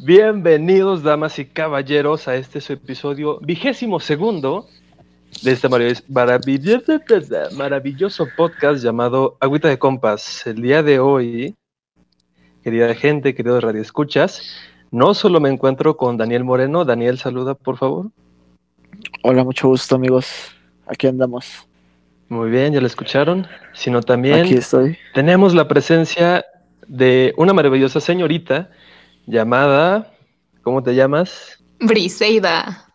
Bienvenidos, damas y caballeros, a este su episodio vigésimo segundo de este marav- maravilloso, maravilloso podcast llamado Agüita de Compas. El día de hoy, querida gente, queridos radioescuchas, no solo me encuentro con Daniel Moreno. Daniel, saluda, por favor. Hola, mucho gusto, amigos. Aquí andamos. Muy bien, ya lo escucharon. Sino también Aquí estoy. tenemos la presencia de una maravillosa señorita llamada, ¿cómo te llamas? Briseida.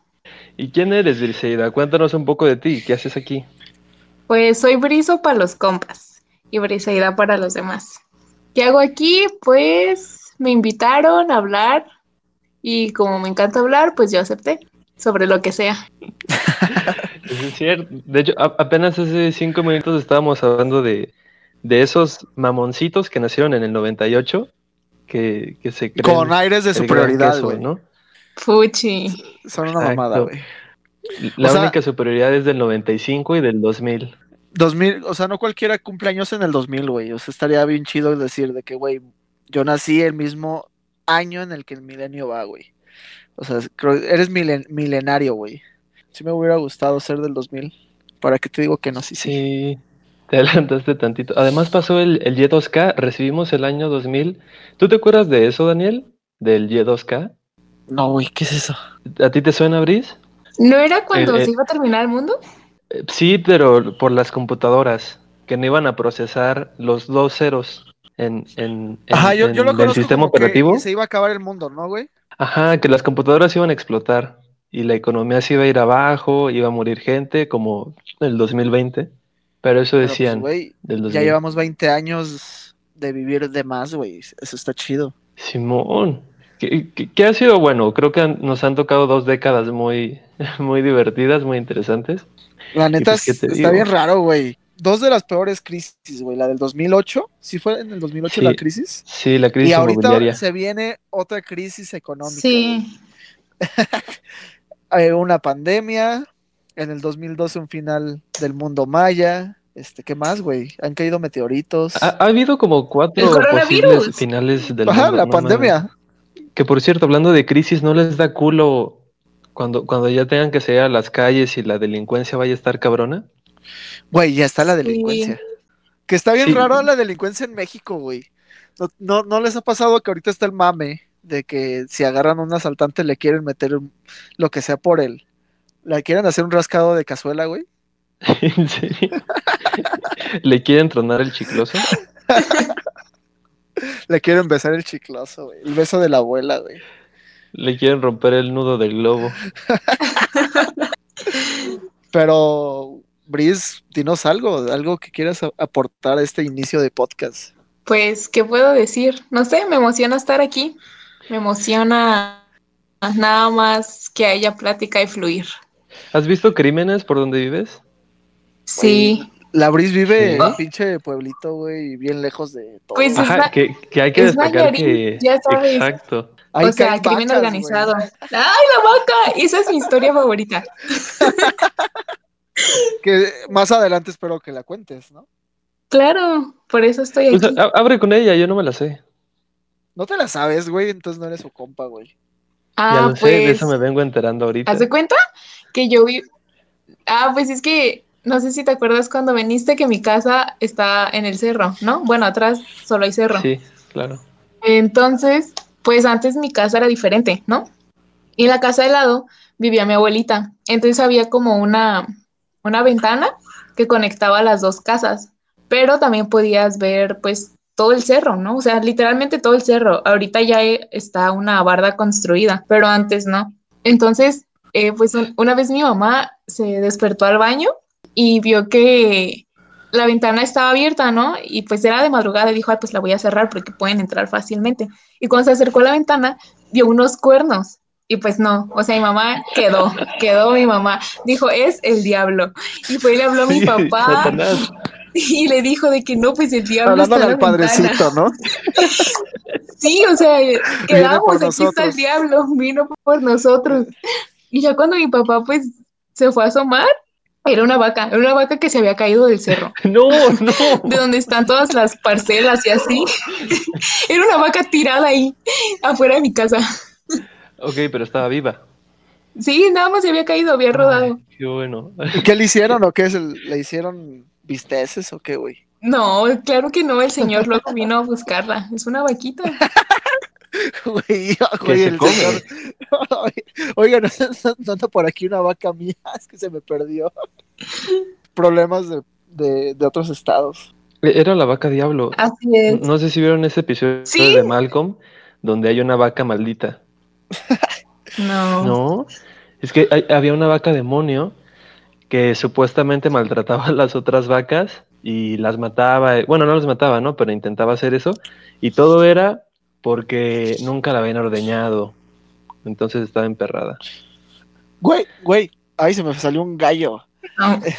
¿Y quién eres, Briseida? Cuéntanos un poco de ti, ¿qué haces aquí? Pues soy Briso para los compas y Briseida para los demás. ¿Qué hago aquí? Pues me invitaron a hablar y como me encanta hablar, pues yo acepté sobre lo que sea. Es cierto. De hecho, apenas hace cinco minutos estábamos hablando de, de esos mamoncitos que nacieron en el 98, que, que se creen Con aires de superioridad, queso, güey. ¿no? Fuchi. Son una Exacto. mamada, güey. La O sea- única superioridad es del 95 y del 2000. 2000, o sea, no cualquiera cumpleaños en el 2000, güey. O sea, estaría bien chido decir de que, güey, yo nací el mismo año en el que el milenio va, güey. O sea, creo, eres milen- milenario, güey. Sí me hubiera gustado ser del 2000. ¿Para qué te digo que no? Sí, sí. Sí, te adelantaste tantito. Además pasó el, el Y2K, recibimos el año 2000. ¿Tú te acuerdas de eso, Daniel? Del Y2K. No, güey, ¿qué es eso? ¿A ti te suena, Bris? ¿No era cuando se iba a terminar el mundo? Eh, Sí, pero por las computadoras, que no iban a procesar los dos ceros en, en, en- Ajá, yo, yo lo en el conozco sistema como que operativo. se iba a acabar el mundo, ¿no, güey? Ajá, que las computadoras iban a explotar y la economía se iba a ir abajo, iba a morir gente, como el 2020. Pero eso Pero, pues, decían ya 2000. llevamos 20 años de vivir de más, güey. Eso está chido. Simón, ¿qué, qué- qué ha sido bueno? Creo que han- nos han tocado dos décadas muy, muy divertidas, muy interesantes. La neta pues, ¿qué es- te está digo? bien raro, güey. Dos de las peores crisis, güey. La del 2008, ¿sí fue en el 2008 Sí, la crisis? Sí, la crisis y ahorita se viene otra crisis económica. Sí. Eh, una pandemia, en el 2012 un final del mundo maya. Este, ¿qué más, güey? Han caído meteoritos. Ha, ha habido como cuatro posibles finales del Ajá, mundo, la no pandemia. Que por cierto, hablando de crisis, ¿no les da culo cuando, cuando ya tengan que salir a las calles y la delincuencia vaya a estar cabrona? Güey, ya está la Sí. delincuencia. Que está bien Sí. raro la delincuencia en México, güey. No, no, ¿no les ha pasado que ahorita está el mame de que si agarran a un asaltante le quieren meter un- lo que sea por él? ¿Le quieren hacer un rascado de cazuela, güey? ¿En serio? ¿Le quieren tronar el chicloso? Le quieren besar el chicloso, güey. El beso de la abuela, güey. ¿Le quieren romper el nudo del globo? Pero, Briz, dinos algo, algo que quieras aportar a este inicio de podcast. Pues, ¿qué puedo decir? No sé, me emociona estar aquí. Me emociona nada más que haya plática y fluir. ¿Has visto crímenes por donde vives? Sí. La Briz vive Sí. en un pinche pueblito, güey, bien lejos de todo. Pues, Es Ajá, que, que hay que es destacar que... ya sabes. Exacto. O sea, crimen vacas, organizado. ¡Ay, la vaca! Esa es mi historia favorita. Que más adelante espero que la cuentes, ¿no? Claro, por eso estoy Pues, aquí. abre con ella, yo no me la sé. No te la sabes, güey, entonces no eres su compa, güey. ya Ah, lo sé, de pues, eso me vengo enterando ahorita. ¿haz de cuenta? Que yo vi... Ah, pues es que, no sé si te acuerdas cuando viniste que mi casa está en el cerro, ¿no? Bueno, atrás solo hay cerro. Sí, claro. Entonces, pues antes mi casa era diferente, ¿no? Y en la casa de lado vivía mi abuelita. Entonces había como una, una ventana que conectaba las dos casas, pero también podías ver pues todo el cerro, ¿no? O sea, literalmente todo el cerro. Ahorita ya eh, está una barda construida, pero antes no. Entonces, eh, pues un- una vez mi mamá se despertó al baño y vio que la ventana estaba abierta, ¿no? Y pues era de madrugada y dijo, ay, pues la voy a cerrar porque pueden entrar fácilmente. Y cuando se acercó a la ventana, vio unos cuernos. Y pues no, o sea, mi mamá quedó, quedó mi mamá. Dijo, es el diablo. Y fue y le habló a mi Sí, papá Satanás. y le dijo de que no, pues el diablo Hablando está en al la ventana. padrecito, ¿no? Sí, o sea, quedamos, aquí está el diablo, vino por nosotros. Y ya cuando mi papá pues se fue a asomar, Era una vaca, era una vaca que se había caído del cerro, No, no. de donde están todas las parcelas y así. Era una vaca tirada ahí, afuera de mi casa. Ok, pero estaba viva. Sí, nada más se había caído, había rodado. Ay, qué bueno. ¿Y qué le hicieron o qué? es ¿Le hicieron bisteces o qué, güey? No, claro que no, el señor luego vino a buscarla. Es una vaquita. Güey, güey, se el come. señor. Oiga, no, no, no anda por aquí una vaca mía, es que se me perdió. Problemas de, de, de otros estados. Era la vaca diablo. Así es. No sé si vieron ese episodio Sí. de Malcolm donde hay una vaca maldita. No. No, es que hay- había una vaca demonio que supuestamente maltrataba a las otras vacas y las mataba. Bueno, no las mataba, ¿no? Pero intentaba hacer eso. Y todo era porque nunca la habían ordeñado. Entonces estaba emperrada. Güey, güey, ay, se me salió un gallo. No.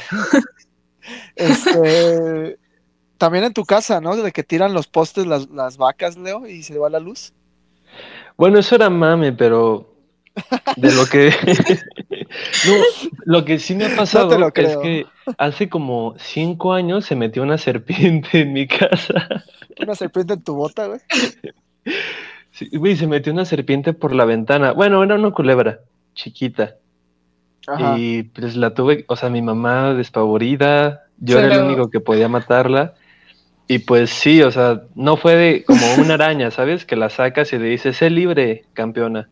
Este, también en tu casa, ¿no? De que tiran los postes las, las vacas, Leo, y se va la luz. Bueno, eso era mame, pero de lo que no, lo que sí me ha pasado es que hace como cinco años se metió una serpiente en mi casa. Una serpiente en tu bota, güey. Sí, güey, se metió una serpiente por la ventana. Bueno, era una culebra chiquita. Ajá. Y pues la tuve, o sea, mi mamá despavorida, yo era el único que podía matarla. Y pues sí, o sea, no fue de como una araña, ¿sabes? Que la sacas y le dices, sé libre, campeona.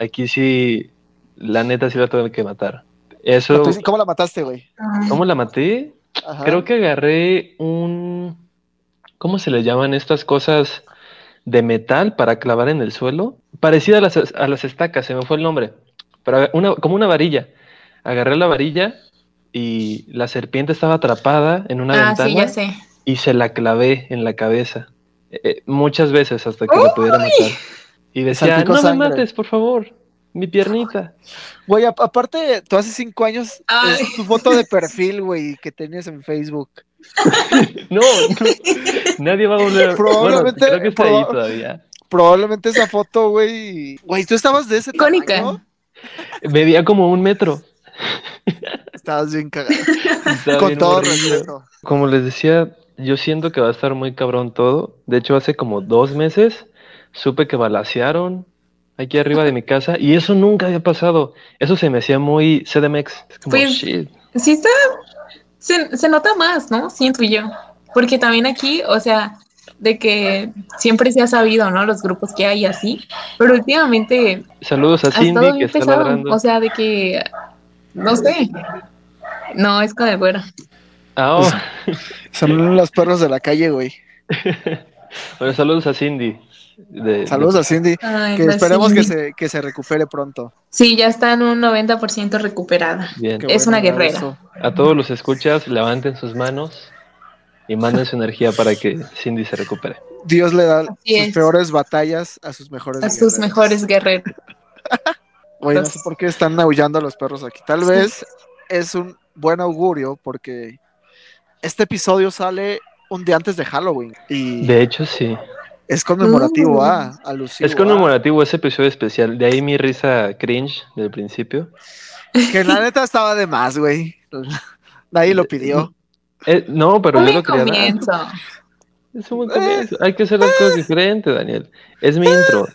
Aquí sí, la neta sí la tuve que matar. Eso, ¿Cómo la mataste, güey? ¿cómo la maté? Ajá. Creo que agarré un, ¿cómo se le llaman estas cosas de metal para clavar en el suelo? Parecida a las, a las estacas, se me fue el nombre. Pero una, como una varilla. Agarré la varilla y la serpiente estaba atrapada en una Ah, ventana sí, ya sé. y se la clavé en la cabeza. Eh, eh, muchas veces hasta que la pudiera matar. Y decía, no me mates, por favor, mi piernita. Güey, aparte, tú hace cinco años Ay. es tu foto de perfil, güey, que tenías en Facebook. No, no, nadie va a volver. Probablemente- Bueno, creo que está ahí todavía. Probablemente esa foto, güey. Güey, tú estabas de ese Icónica. tamaño. Medía como un metro. Estabas bien cagado. Estaba Con bien todo respeto. Como les decía, yo siento que va a estar muy cabrón todo. De hecho, hace como dos meses supe que balacearon aquí arriba de mi casa y eso nunca había pasado. Eso se me hacía muy CDMX. Es como, Pues, shit. Sí está, se, se nota más, ¿no? Siento yo. Porque también aquí, o sea, de que siempre se ha sabido, ¿no? Los grupos que hay así, pero últimamente Saludos a Cindy que bien está ladrando. O sea, de que, no sé. No, es con el güero. Ah, oh. Son los perros de la calle, güey. Bueno, saludos a Cindy. de- Saludos a Cindy. Ay, Que esperemos que se, que se recupere pronto. Sí, ya está en un 90% recuperada. Bien. Es una guerrera. A todos los escuchas, levanten sus manos y manden su energía para que Cindy se recupere. Dios le da Así sus es. peores batallas a sus mejores A sus mejores guerreros. Güey, no sé por qué están aullando los perros aquí. Tal vez es un buen augurio porque este episodio sale un día antes de Halloween y De hecho, sí. es conmemorativo Mm. a, alusivo Es a- conmemorativo ese episodio especial. De ahí mi risa cringe del principio. que la neta estaba de más, güey. Nadie lo pidió. Eh, no, pero yo lo quería dar. comienzo. Es un buen comienzo. Hay que hacer las cosas diferentes, Daniel. Es mi intro.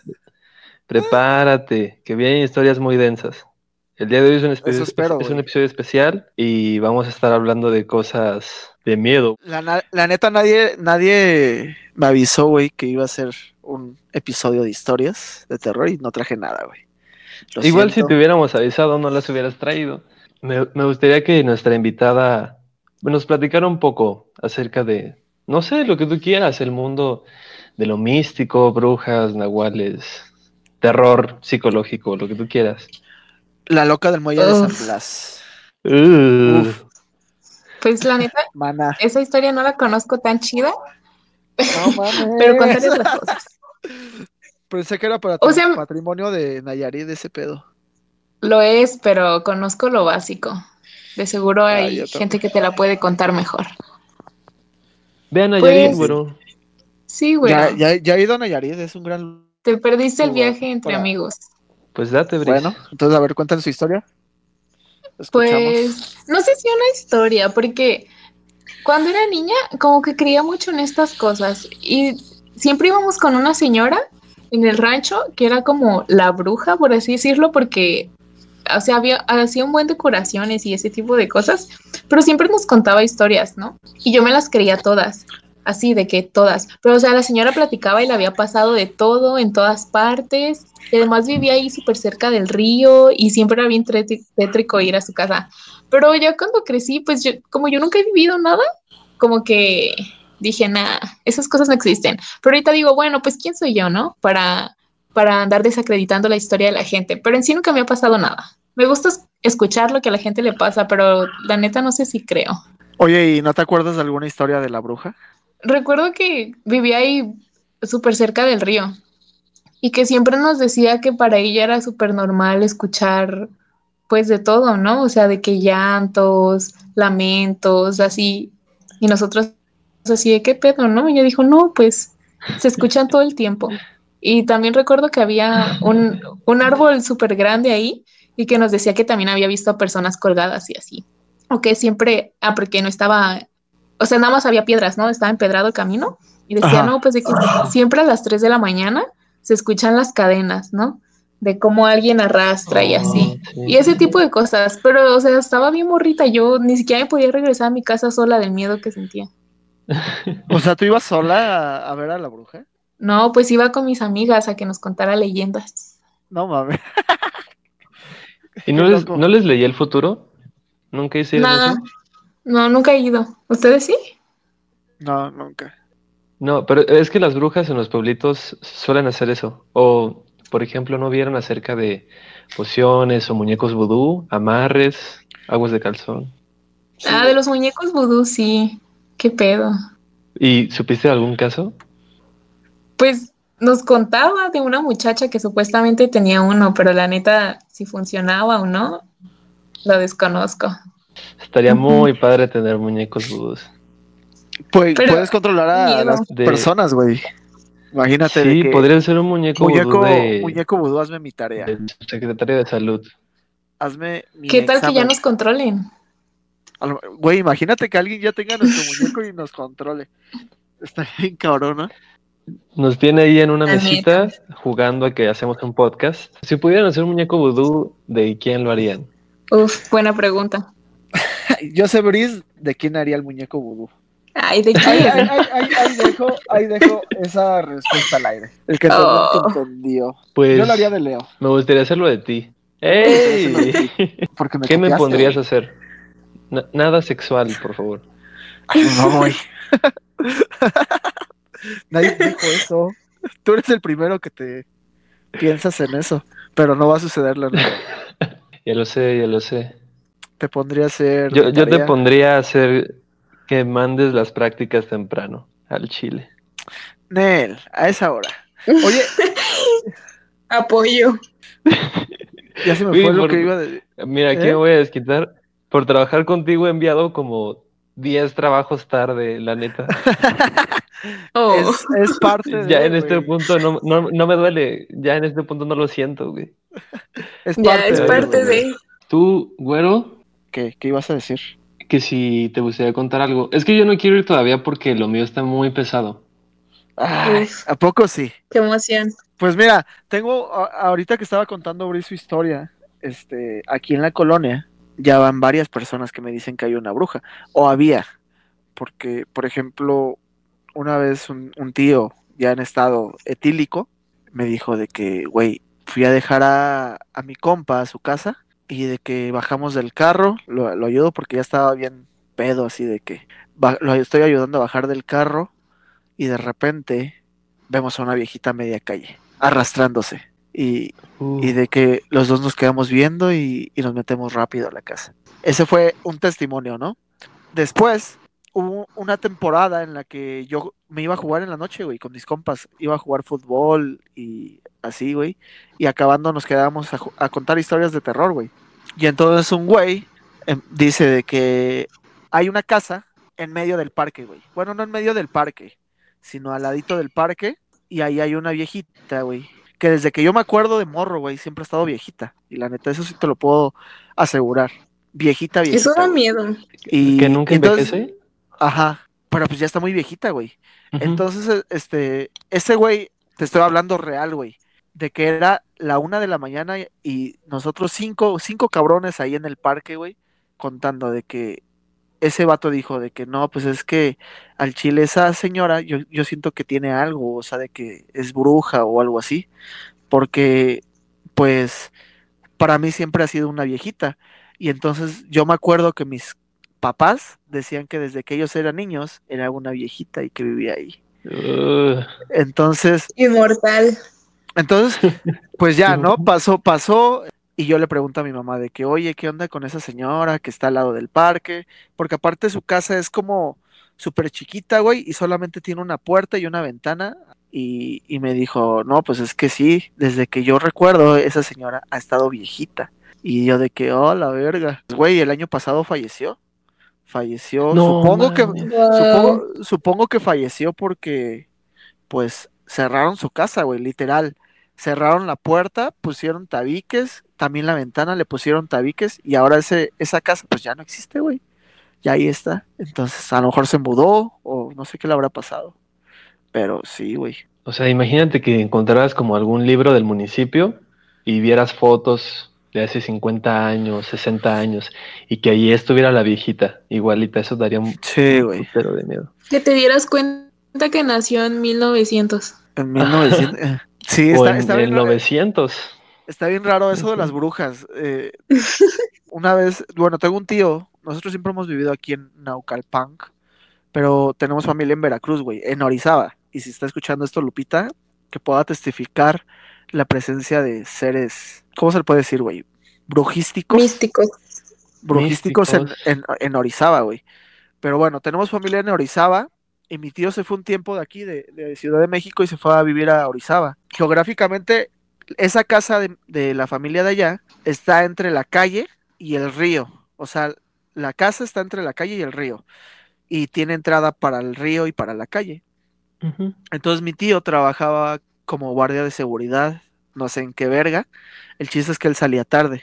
Prepárate, que vienen historias muy densas. El día de hoy es un, espe- Eso espero, es un güey. episodio especial y vamos a estar hablando de cosas de miedo. La, neta, nadie, nadie me avisó, güey, que iba a ser un episodio de historias de terror y no traje nada, güey. Igual si te hubiéramos avisado, no las hubieras traído. Me, me gustaría que nuestra invitada nos platicara un poco acerca de, no sé, lo que tú quieras, el mundo de lo místico, brujas, nahuales, terror psicológico, lo que tú quieras. La loca del muelle de San. Blas. Uf. Pues la neta, Mana. esa historia no la conozco tan chida, No mames. pero contaré otras cosas. Pensé que era para O sea- patrimonio de Nayarit ese pedo. Lo es, pero conozco lo básico. De seguro Ah, hay gente que te la puede contar mejor. Vean a Pues- güero. Sí, güey. Ya, ya, ya he ido a Nayarit, es un gran. Te perdiste el viaje entre para- amigos. Pues date, Brice. Bueno, entonces a ver, cuéntanos su historia. Escuchamos. Pues no sé si una historia, porque cuando era niña como que creía mucho en estas cosas y siempre íbamos con una señora en el rancho que era como la bruja, por así decirlo, porque o sea, había, hacía un buen decoraciones y ese tipo de cosas, pero siempre nos contaba historias, ¿no? Y yo me las creía todas, así de que todas. Pero, o sea, la señora platicaba y le había pasado de todo en todas partes. Y además vivía ahí súper cerca del río y siempre era bien tétrico ir a su casa. Pero ya cuando crecí, pues yo, como yo nunca he vivido nada, como que dije, nah, esas cosas no existen. Pero ahorita digo, bueno, pues ¿quién soy yo, no? Para, para andar desacreditando la historia de la gente. Pero en sí nunca me ha pasado nada. Me gusta es- escuchar lo que a la gente le pasa, pero la neta no sé si creo. Oye, ¿y no te acuerdas de alguna historia de la bruja? Recuerdo que vivía ahí súper cerca del río y que siempre nos decía que para ella era súper normal escuchar pues de todo, ¿no? O sea, de que llantos, lamentos, así. Y nosotros así de qué pedo, ¿no? Y ella dijo, no, pues se escuchan todo el tiempo. Y también recuerdo que había un, un árbol súper grande ahí y que nos decía que también había visto a personas colgadas y así. O que siempre, ah, porque no estaba, o sea, nada más había piedras, ¿no? Estaba empedrado el camino y decía, Ajá. no, pues de que siempre a las 3 de la mañana se escuchan las cadenas, ¿no? De cómo alguien arrastra y así. Oh, sí. Y ese tipo de cosas, pero, o sea, estaba bien morrita, yo ni siquiera me podía regresar a mi casa sola del miedo que sentía. O sea, ¿tú ibas sola a, a ver a la bruja? No, pues iba con mis amigas a que nos contara leyendas. No mames. ¿Y no les, no les leí el futuro? ¿Nunca hicieron Nah, eso? no, nunca he ido. ¿Ustedes sí? No, nunca. No, pero es que las brujas en los pueblitos suelen hacer eso. O, por ejemplo, ¿no vieron acerca de pociones o muñecos vudú, amarres, aguas de calzón? Sí, ah, de los muñecos vudú, sí. ¿Qué pedo? ¿Y supiste algún caso? Pues nos contaba de una muchacha que supuestamente tenía uno, pero la neta, si funcionaba o no, lo desconozco. Estaría muy padre tener muñecos vudús. Pues, Pero- puedes controlar a miedo. las De- personas, güey. Imagínate Sí, que podría ser un muñeco, muñeco, vudú de, muñeco vudú, hazme mi tarea. del secretario de salud. Hazme mi ¿Qué tal que ya nos controlen? Güey, imagínate que alguien ya tenga nuestro muñeco y nos controle. Está bien cabrón, ¿no? Nos tiene ahí en una La mesita jugando a que hacemos un podcast. Si pudieran hacer un muñeco vudú, ¿de quién lo harían? Uf, buena pregunta. Yo sé, Briz, de quién haría el muñeco vudú. Ay, ¿de Ahí, quién? ahí- ahí- ahí- ahí dejo, ahí dejo esa respuesta al aire. El que Oh. entendió. Pues Yo lo haría de Leo. me gustaría hacerlo de ti. ¡Ey! Porque me ¿Qué me pondrías a hacer? Na- nada sexual, por favor. Ay, no, güey. Nadie dijo eso. Tú eres el primero que te piensas en eso. Pero no va a suceder, la. Ya lo sé, ya lo sé. Te pondría a hacer. Yo, te pondría a hacer que mandes las prácticas temprano al Chile. Nel, a esa hora. Oye, Apoyo. ya se me Uy, fue lo por- que iba a decir. Mira, aquí ¿Eh? me voy a desquitar. Por trabajar contigo he enviado como 10 trabajos tarde, la neta. Oh. Es, es parte de. Ya en este punto no, no, no me duele. Ya en este punto no lo siento, güey. Es ya parte es de- parte de. Tú, güero, ¿Qué, ¿Qué ibas a decir? que si te gustaría contar algo. Es que yo no quiero ir todavía porque lo mío está muy pesado. Ay, Uf. ¿A poco sí? Qué emoción. Pues mira, tengo, a- ahorita que estaba contando Bri su historia, este, aquí en la colonia, ya van varias personas que me dicen que hay una bruja, o había, porque, por ejemplo, una vez un, tío ya en estado etílico me dijo de que, güey, fui a dejar a, a mi compa a su casa y de que bajamos del carro, lo, lo ayudo porque ya estaba bien pedo, así de que ba- lo estoy ayudando a bajar del carro y de repente vemos a una viejita a media calle arrastrándose y, Uh, y de que los dos nos quedamos viendo y, y nos metemos rápido a la casa. Ese fue un testimonio, ¿no? Después hubo una temporada en la que yo me iba a jugar en la noche, güey, con mis compas. Iba a jugar fútbol y así, güey. Y acabando nos quedábamos a contar historias de terror, güey. Y entonces un güey em, dice de que hay una casa en medio del parque, güey. Bueno, no en medio del parque, sino al ladito del parque. Y ahí hay una viejita, güey. Que desde que yo me acuerdo de morro, güey, siempre ha estado viejita. Y la neta, eso sí te lo puedo asegurar. Viejita, viejita. Eso da miedo. Y que nunca entonces- envejece. Ajá, pero pues ya está muy viejita, güey. Entonces, e- este, ese güey, te estoy hablando real, güey, de que era la una de la mañana y nosotros cinco, cinco cabrones ahí en el parque, güey, contando de que ese vato dijo de que no, pues es que al chile esa señora, yo, yo siento que tiene algo, o sea, de que es bruja o algo así, porque, pues, para mí siempre ha sido una viejita. Y entonces yo me acuerdo que mis papás decían que desde que ellos eran niños era una viejita y que vivía ahí. Entonces, Inmortal. entonces, pues ya, ¿no? Pasó, pasó. Y yo le pregunto a mi mamá de que, oye, ¿qué onda con esa señora que está al lado del parque? Porque aparte su casa es como súper chiquita, güey, y solamente tiene una puerta y una ventana. Y, y me dijo, no, pues es que sí, desde que yo recuerdo, esa señora ha estado viejita. Y yo de que, oh, la verga. Güey, el año pasado falleció. Falleció, No supongo que. Supongo, supongo que falleció porque, pues, cerraron su casa, güey, literal. Cerraron la puerta, pusieron tabiques, también la ventana le pusieron tabiques y ahora ese, esa casa, pues ya no existe, güey. Ya ahí está. Entonces, a lo mejor se mudó o no sé qué le habrá pasado. Pero sí, güey. O sea, imagínate que encontraras como algún libro del municipio y vieras fotos de hace 50 años, 60 años, y que ahí estuviera la viejita, igualita, eso daría un Sí, güey. putero de miedo. Que te dieras cuenta que nació en 1900. En 1900. Sí, o está, en está bien, raro- 900. Está bien raro eso de las brujas. eh, una vez, bueno, tengo un tío, nosotros siempre hemos vivido aquí en Naucalpan, pero tenemos familia en Veracruz, güey, en Orizaba. Y si está escuchando esto, Lupita, que pueda testificar la presencia de seres, ¿cómo se le puede decir, güey? Brujísticos. Místicos. brujísticos en, en, en Orizaba, güey. Pero bueno, tenemos familia en Orizaba y mi tío se fue un tiempo de aquí, de, de Ciudad de México, y se fue a vivir a Orizaba. Geográficamente, esa casa de, de la familia de allá está entre la calle y el río. O sea, la casa está entre la calle y el río. Y tiene entrada para el río y para la calle. Entonces mi tío trabajaba como guardia de seguridad, no sé en qué verga. El chiste es que él salía tarde.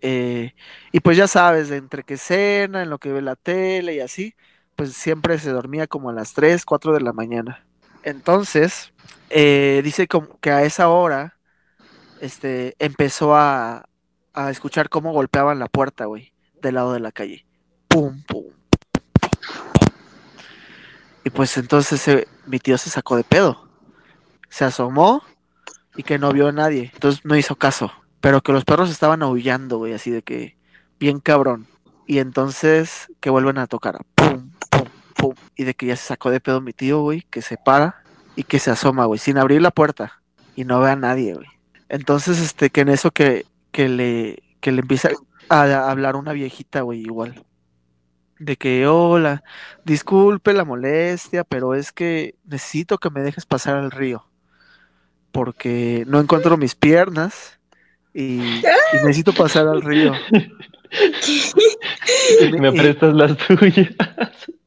Eh, y pues ya sabes, de entre que cena, en lo que ve la tele y así, pues siempre se dormía como a las 3, 4 de la mañana. Entonces, eh, dice que a esa hora este, empezó a, a escuchar cómo golpeaban la puerta, güey, del lado de la calle. Pum, pum, y pues entonces mi tío se sacó de pedo. Se asomó y que no vio a nadie. Entonces no hizo caso. Pero que los perros estaban aullando, güey, así de que bien cabrón. Y entonces que vuelven a tocar. Pum, pum, pum. Y de que ya se sacó de pedo mi tío, güey, que se para y que se asoma, güey, sin abrir la puerta. Y no ve a nadie, güey. Entonces, este, que en eso que, que le, que le empieza a, hablar una viejita, güey, igual. De que, hola, disculpe la molestia, pero es que necesito que me dejes pasar al río. Porque no encuentro mis piernas y, y necesito pasar al río. Me prestas las tuyas.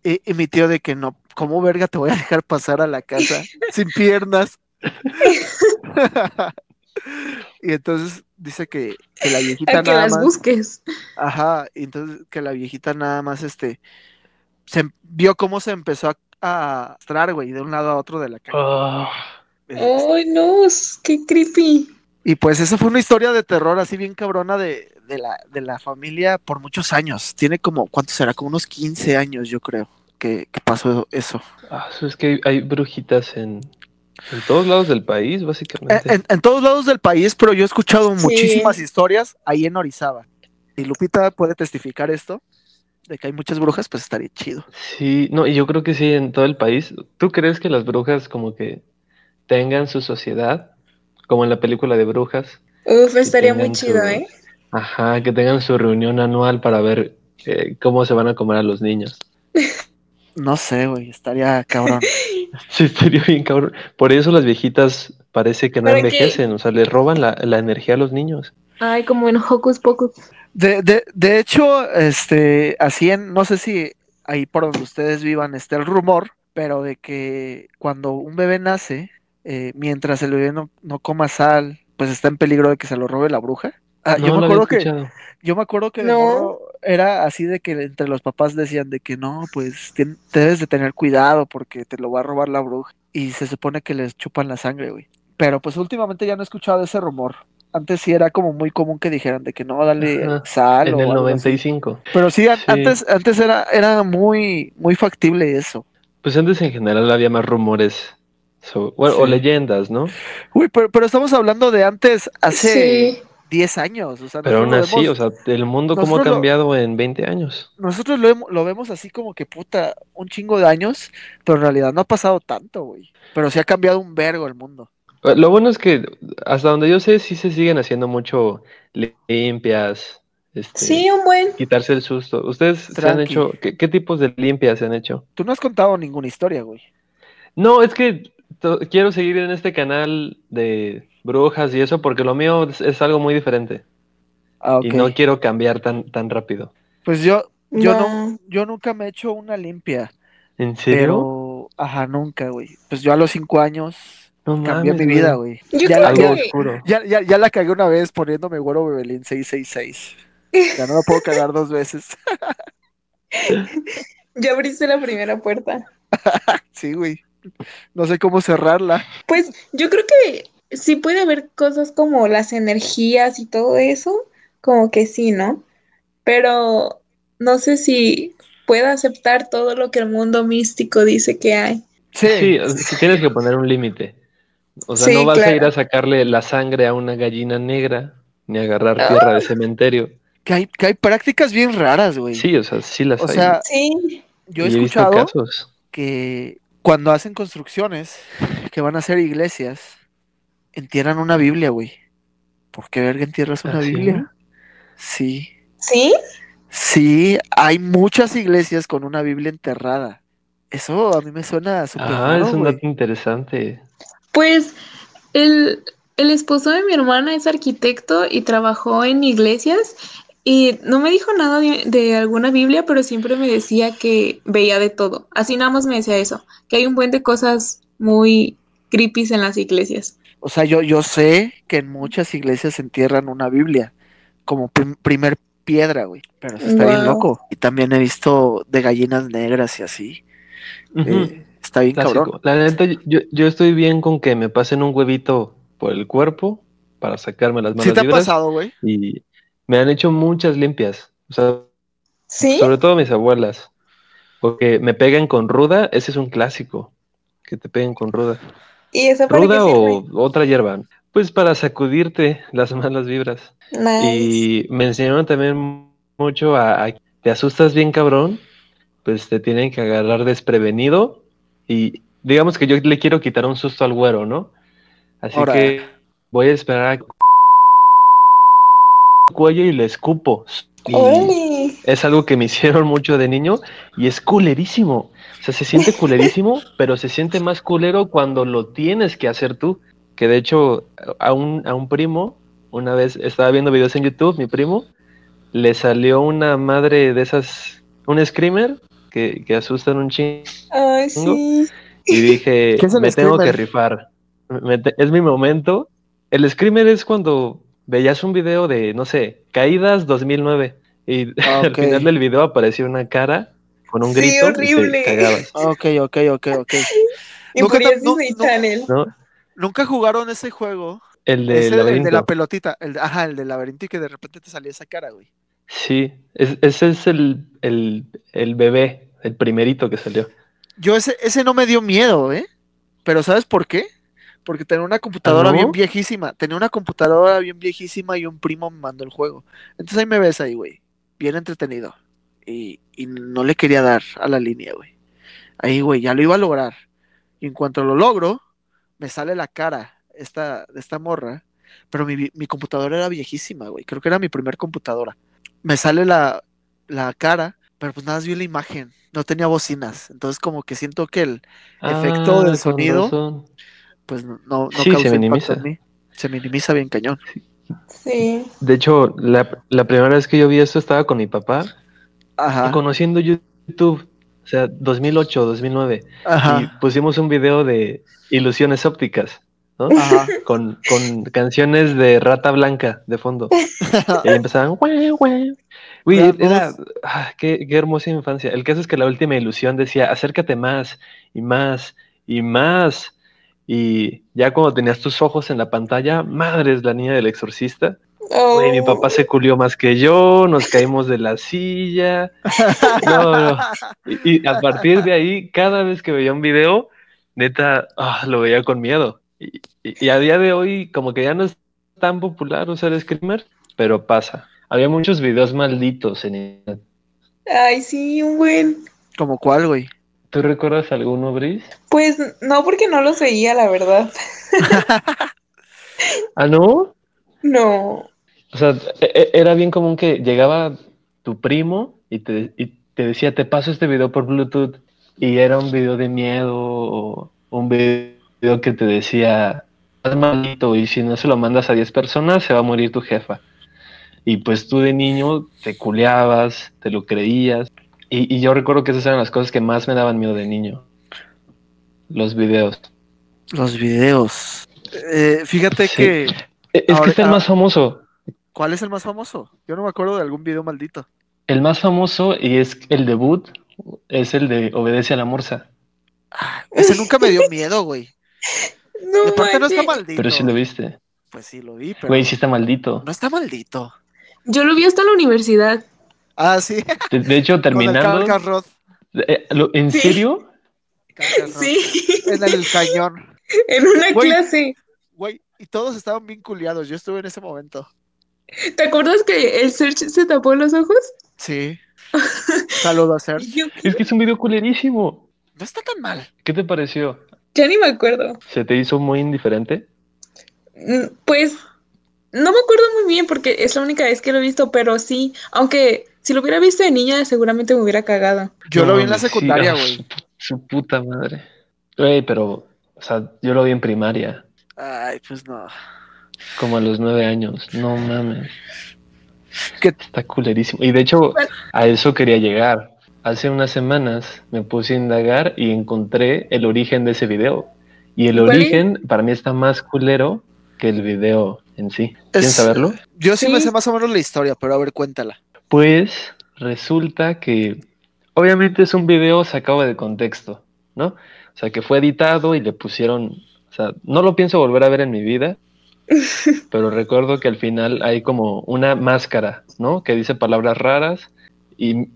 y, y mi tío de que no, ¿cómo verga te voy a dejar pasar a la casa sin piernas? y entonces dice que, que la viejita A que nada las más, busques. ajá, y entonces que la viejita nada más este se em- vio cómo se empezó a, a arrastrar, güey, de un lado a otro de la calle. Oh, Ay, no, qué creepy. Y pues esa fue una historia de terror así bien cabrona de, de la, de la familia por muchos años. Tiene como, ¿cuánto será? Como unos 15 años, yo creo, que, que pasó eso. ah, eso es que hay, brujitas en, en todos lados del país, En, básicamente. en- en todos lados del país, pero yo he escuchado Sí. muchísimas historias ahí en Orizaba. Y Lupita puede testificar esto, de que hay muchas brujas, pues estaría chido. Sí, no, y yo creo que sí, en todo el país. ¿Tú crees que las brujas como que tengan su sociedad, como en la película de brujas? Uf, estaría muy chido, su- ¿eh? Ajá, que tengan su reunión anual para ver eh, cómo se van a comer a los niños. No sé, güey, estaría cabrón. Sí, estaría bien cabrón. Por eso las viejitas parece que no envejecen, o sea, les roban la, la energía a los niños. Ay, como en Hocus Pocus. De, de, de hecho, este, así en, no sé si ahí por donde ustedes vivan está el rumor, pero de que cuando un bebé nace, eh, mientras el bebé no, no coma sal, pues está en peligro de que se lo robe la bruja. Ah, No yo me acuerdo que. Yo me acuerdo que No. era así de que entre los papás decían de que no, pues tien- debes de tener cuidado porque te lo va a robar la bruja. Y se supone que les chupan la sangre, güey. Pero pues últimamente ya no he escuchado ese rumor. Antes sí era como muy común que dijeran de que no, dale Ajá, sal En o el algo así. 95. Pero sí, an- Sí. antes, antes era, era muy, muy factible eso. Pues antes en general había más rumores. so- O leyendas, ¿no? Uy, pero, pero estamos hablando de antes, hace Sí. 10 años. O sea, Pero aún así, vemos- o sea, el mundo cómo ha lo- cambiado en 20 años. nosotros lo, lo vemos así como que puta, un chingo de años, pero en realidad no ha pasado tanto, güey. Pero sí ha cambiado un vergo el mundo. Eh, Lo bueno es que hasta donde yo sé sí se siguen haciendo mucho limpias, este, Sí, un buen. quitarse el susto. ¿Ustedes se han hecho, qué, qué tipos de limpias se han hecho? Tú no has contado ninguna historia, güey. No, es que quiero seguir en este canal de brujas y eso porque lo mío es, es algo muy diferente Ah, y no quiero cambiar tan, tan rápido. Pues yo, yo no, No. yo nunca me he hecho una limpia, ¿En serio? pero, ajá, nunca, güey. Pues yo a los cinco años No cambié mames, mi vida, güey. Ya, creo la- Algo ya, oscuro. ya, ya, ya la cagué una vez poniéndome güero Bebelín 666. Ya no la puedo cagar dos veces. Ya abriste la primera puerta. Sí, güey. No sé cómo cerrarla. Pues yo creo que sí puede haber cosas como las energías y todo eso, como que sí, ¿no? Pero no sé si pueda aceptar todo lo que el mundo místico dice que hay. Sí, Sí, tienes que poner un límite. O sea, Sí, no vas a ir a sacarle la sangre a una gallina negra ni a agarrar Ah. tierra de cementerio. que hay, que hay prácticas bien raras, güey. Sí, o sea, sí las O hay. sea, Sí, yo he escuchado casos. que cuando hacen construcciones que van a hacer iglesias, entierran una Biblia, güey. ¿Por qué verga entierras una ¿Ah, sí? Biblia? Sí. sí, Sí, hay muchas iglesias con una Biblia enterrada. Eso a mí me suena súper Ah, raro, es un dato interesante. pues el, el esposo de mi hermana es arquitecto y trabajó en iglesias y no me dijo nada de, de alguna Biblia, pero siempre me decía que veía de todo. Así nada más me decía eso, que hay un buen de cosas muy creepy en las iglesias. O sea, yo, yo sé que en muchas iglesias entierran una Biblia como prim- primer piedra, güey. Pero eso está bien loco. Y también he visto de gallinas negras y así. Eh, está bien clásico. cabrón. La neta, yo, yo estoy bien con que me pasen un huevito por el cuerpo para sacarme las ¿Sí malas te ha pasado, güey? y me han hecho muchas limpias. O sea, ¿Sí? sobre todo mis abuelas. Porque me pegan con ruda, ese es un clásico. Que te peguen con ruda. ¿Y esa para qué ¿Ruda o otra hierba? Pues para sacudirte las malas vibras. Nice. Y me enseñaron también mucho a, a- te asustas bien cabrón, pues te tienen que agarrar desprevenido y digamos que yo le quiero quitar un susto al güero, ¿no? Así Ahora. que voy a esperar a cuello y le escupo. Y es algo que me hicieron mucho de niño y es culerísimo. O sea, se siente culerísimo, pero se siente más culero cuando lo tienes que hacer tú. Que de hecho, a un, a un primo, una vez estaba viendo videos en YouTube, mi primo, le salió una madre de esas, un screamer que, que asustan un chingo. Ay, sí. Y dije, ¿Qué es el me tengo que rifar. Me te- es mi momento. El screamer es cuando veías un video de, no sé, Caídas 2009. Y al final del video aparecía una cara con un Sí, grito horrible. y te cagabas, Ok, ok, ok, ok. Nunca no- Disney no- Channel. ¿no? ¿Nunca jugaron ese juego? El Ese, del el de la pelotita. El de- ajá, el del laberinto y que de repente te salía esa cara, güey. Sí, es- ese es el, el, el bebé, el primerito que salió. Yo ese, ese no me dio miedo, ¿eh? Pero ¿sabes por qué? Porque tenía una computadora ¿Ah, no? bien viejísima. Tenía una computadora bien viejísima y un primo me mandó el juego. Entonces ahí me ves ahí, güey. Bien entretenido. Y, y no le quería dar a la línea, güey. Ahí, güey, ya lo iba a lograr. Y en cuanto lo logro, me sale la cara esta, de esta morra. Pero mi, mi computadora era viejísima, güey. Creo que era mi primer computadora. Me sale la, la cara, pero pues nada más vi la imagen. No tenía bocinas. Entonces como que siento que el efecto Ah, del con sonido, razón. pues no, no, Sí, se causa minimiza. en mí. Se minimiza bien cañón. Sí. De hecho, la, la primera vez que yo vi esto estaba con mi papá Ajá. y conociendo YouTube, o sea, 2008, 2009, y pusimos un video de ilusiones ópticas, ¿no? Ajá. Con, con canciones de Rata Blanca de fondo. Y empezaban, "Güey, güey". Era. ah, qué, qué hermosa infancia. El caso es que la última ilusión decía: acércate más y más y más. Y ya cuando tenías tus ojos en la pantalla, madre es la niña del exorcista. Güey, mi papá se culió más que yo, nos caímos de la silla. No, no. Y, y a partir de ahí, cada vez que veía un video, neta, ah, lo veía con miedo. Y, y- y a día de hoy, como que ya no es tan popular usar Screamer, pero pasa. Había muchos videos malditos en internet. Ay, sí, un buen. ¿Como cuál, güey? ¿Tú recuerdas alguno, Brice? Pues no, porque no los veía, la verdad. Ah, ¿no? No. O sea, e- e- era bien común que llegaba tu primo y te, y te decía, te paso este video por Bluetooth. Y era un video de miedo o un video que te decía, es maldito y si no se lo mandas a 10 personas se va a morir tu jefa. Y pues tú de niño te culeabas, te lo creías. Y, y yo recuerdo que esas eran las cosas que más me daban miedo de niño. Los videos. Los videos. Eh, fíjate Sí. que. E- Es que está el más famoso. ¿Cuál es el más famoso? Yo no me acuerdo de algún video maldito. El más famoso y es el debut, es el de Obedece a la Morsa. Ah, Ese nunca me dio miedo, güey. No, Y aparte no está maldito. Pero sí lo viste. Pues sí lo vi, pero. Güey, sí está maldito. No está maldito. Yo lo vi hasta la universidad. Ah, sí. De, de hecho, Con el terminando. Eh, ¿En Sí. serio? Sí, En el cañón. en una Güey. clase. Güey, y todos estaban bien culiados. Yo estuve en ese momento. ¿Te acuerdas que el Search se tapó los ojos? Sí. Saludo a yo, Es que es un video culerísimo. No está tan mal. ¿Qué te pareció? ya ni me acuerdo. ¿Se te hizo muy indiferente? Mm, Pues no me acuerdo muy bien porque es la única vez que lo he visto, pero sí, aunque si lo hubiera visto de niña seguramente me hubiera cagado. Yo No lo vi en la secundaria, güey. Su, su puta madre. Güey, pero, o sea, yo lo vi en primaria, Ay, pues no. Como a los nueve años. No mames. ¿Qué? Está culerísimo. Y de hecho, a eso quería llegar. Hace unas semanas me puse a indagar y encontré el origen de ese video. Y el origen para mí está más culero que el video en sí. ¿Quieren Es- saberlo? Yo sí, me Sí. sé más o menos la historia, pero a ver, cuéntala. Pues resulta que obviamente es un video sacado de contexto, ¿no? O sea, que fue editado y le pusieron, o sea, no lo pienso volver a ver en mi vida, pero recuerdo que al final hay como una máscara, ¿no? Que dice palabras raras y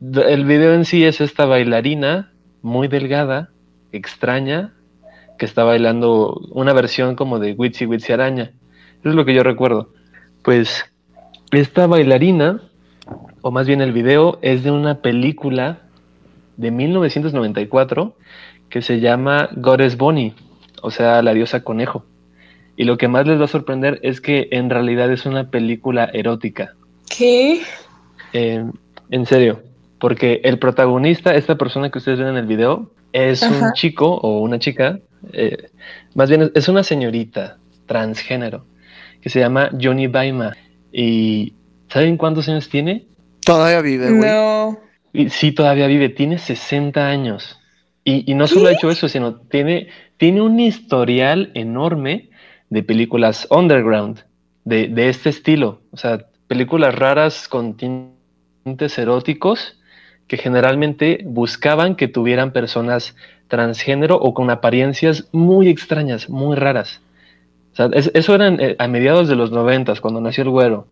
el video en sí es esta bailarina muy delgada, extraña, que está bailando una versión como de Witsy Witsy Araña. Eso es lo que yo recuerdo. Pues esta bailarina, o más bien el video, es de una película de 1994 que se llama Goddess Bonnie, o sea, la diosa conejo. Y lo que más les va a sorprender es que en realidad es una película erótica. ¿Qué? Eh, en serio, porque el protagonista, esta persona que ustedes ven en el video, es un chico o una chica, eh, más bien es- una señorita transgénero que se llama Johnny Baima. ¿Y saben cuántos años tiene? Todavía vive, güey. No. Y sí, todavía vive, tiene 60 años. Y, y no solo ha hecho eso, sino tiene, tiene un historial enorme de películas underground, de, de este estilo. O sea, películas raras con tintes eróticos que generalmente buscaban que tuvieran personas transgénero o con apariencias muy extrañas, muy raras. O sea, es- eso eran eh, a mediados de los noventas, cuando nació el güero.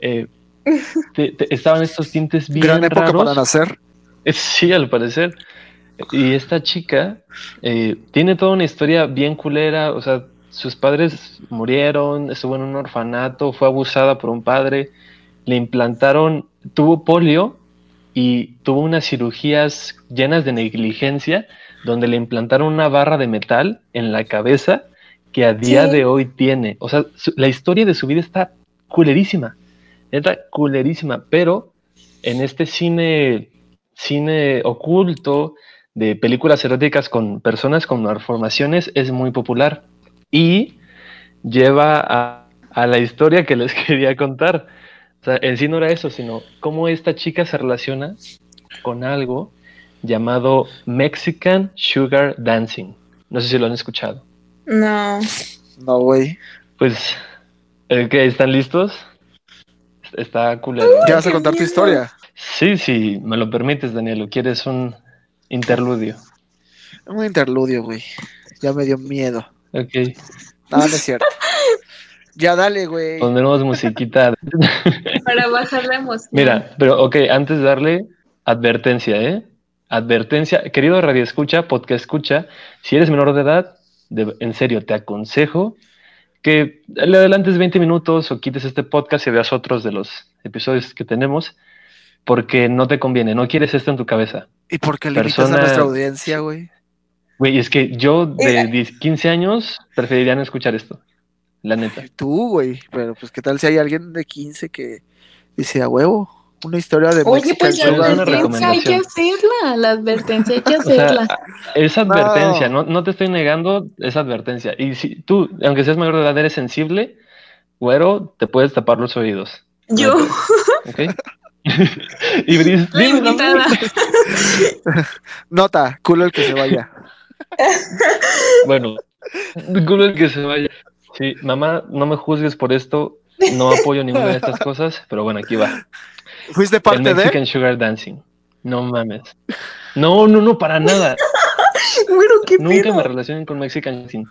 Eh, te- te- estaban estos tintes bien Gran época raros. para nacer. Eh, Sí, al parecer. Y esta chica eh, tiene toda una historia bien culera. O sea, sus padres murieron, estuvo en un orfanato, fue abusada por un padre, le implantaron, tuvo polio y tuvo unas cirugías llenas de negligencia donde le implantaron una barra de metal en la cabeza que a día de hoy tiene. O sea, su- la historia de su vida está culerísima. Está culerísima, pero en este cine, cine oculto de películas eróticas con personas con malformaciones es muy popular y lleva a, a la historia que les quería contar. O sea, en sí no era eso, sino cómo esta chica se relaciona con algo llamado Mexican Sugar Dancing. No sé si lo han escuchado. No. No, güey. Pues, eh, ¿qué? ¿Están listos? está culero. ¿Ya vas a contar tu historia? Sí, sí, me lo permites, Daniel, o quieres un interludio. Un interludio, güey. Ya me dio miedo. Ok, No, no es cierto. Ya dale, güey. pondremos musiquita. Para bajar la emoción. Mira, pero ok, antes de darle advertencia, ¿eh? Advertencia, querido Radio Escucha, Podcast Escucha, si eres menor de edad, de- en serio, te aconsejo que le adelantes 20 minutos o quites este podcast y veas otros de los episodios que tenemos, porque no te conviene, no quieres esto en tu cabeza. ¿Y por qué limitas persona- a nuestra audiencia, güey? Güey, es que yo de Mira. 10, 15 años preferiría no escuchar esto, la neta. Tú, güey. Pero pues, ¿qué tal si hay alguien de 15 que dice a huevo? Una historia de Oye, Mexican pues la advertencia hay que hacerla. La advertencia hay que O sea, hacerla. es advertencia, no. No, te estoy negando, es advertencia. Y si tú, aunque seas mayor de edad, eres sensible, güero, te puedes tapar los oídos. Yo, ¿Ok? y Bris. Nota, culo el que se vaya. Bueno, el que se vaya. Sí, mamá, no me juzgues por esto, no apoyo ninguna de estas cosas, pero bueno, aquí va. ¿Fuiste El parte de? Mexican Sugar Dancing. No mames. No, no, no, para nada. Bueno, qué Nunca me relacionen con Mexican Dancing.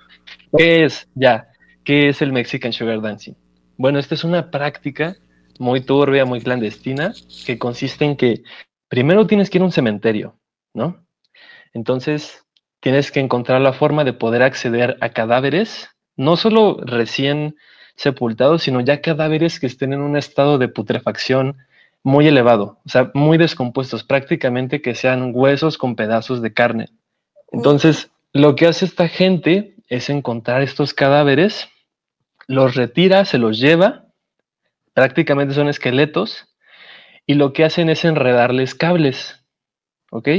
¿Qué es? Ya. ¿Qué es el Mexican Sugar Dancing? Bueno, esta es una práctica muy turbia, muy clandestina, que consiste en que primero tienes que ir a un cementerio, ¿no? Entonces, tienes que encontrar la forma de poder acceder a cadáveres, no solo recién sepultados, sino ya cadáveres que estén en un estado de putrefacción muy elevado, o sea, muy descompuestos, prácticamente que sean huesos con pedazos de carne. Entonces, lo que hace esta gente es encontrar estos cadáveres, los retira, se los lleva, prácticamente son esqueletos, y lo que hacen es enredarles cables, ¿ok?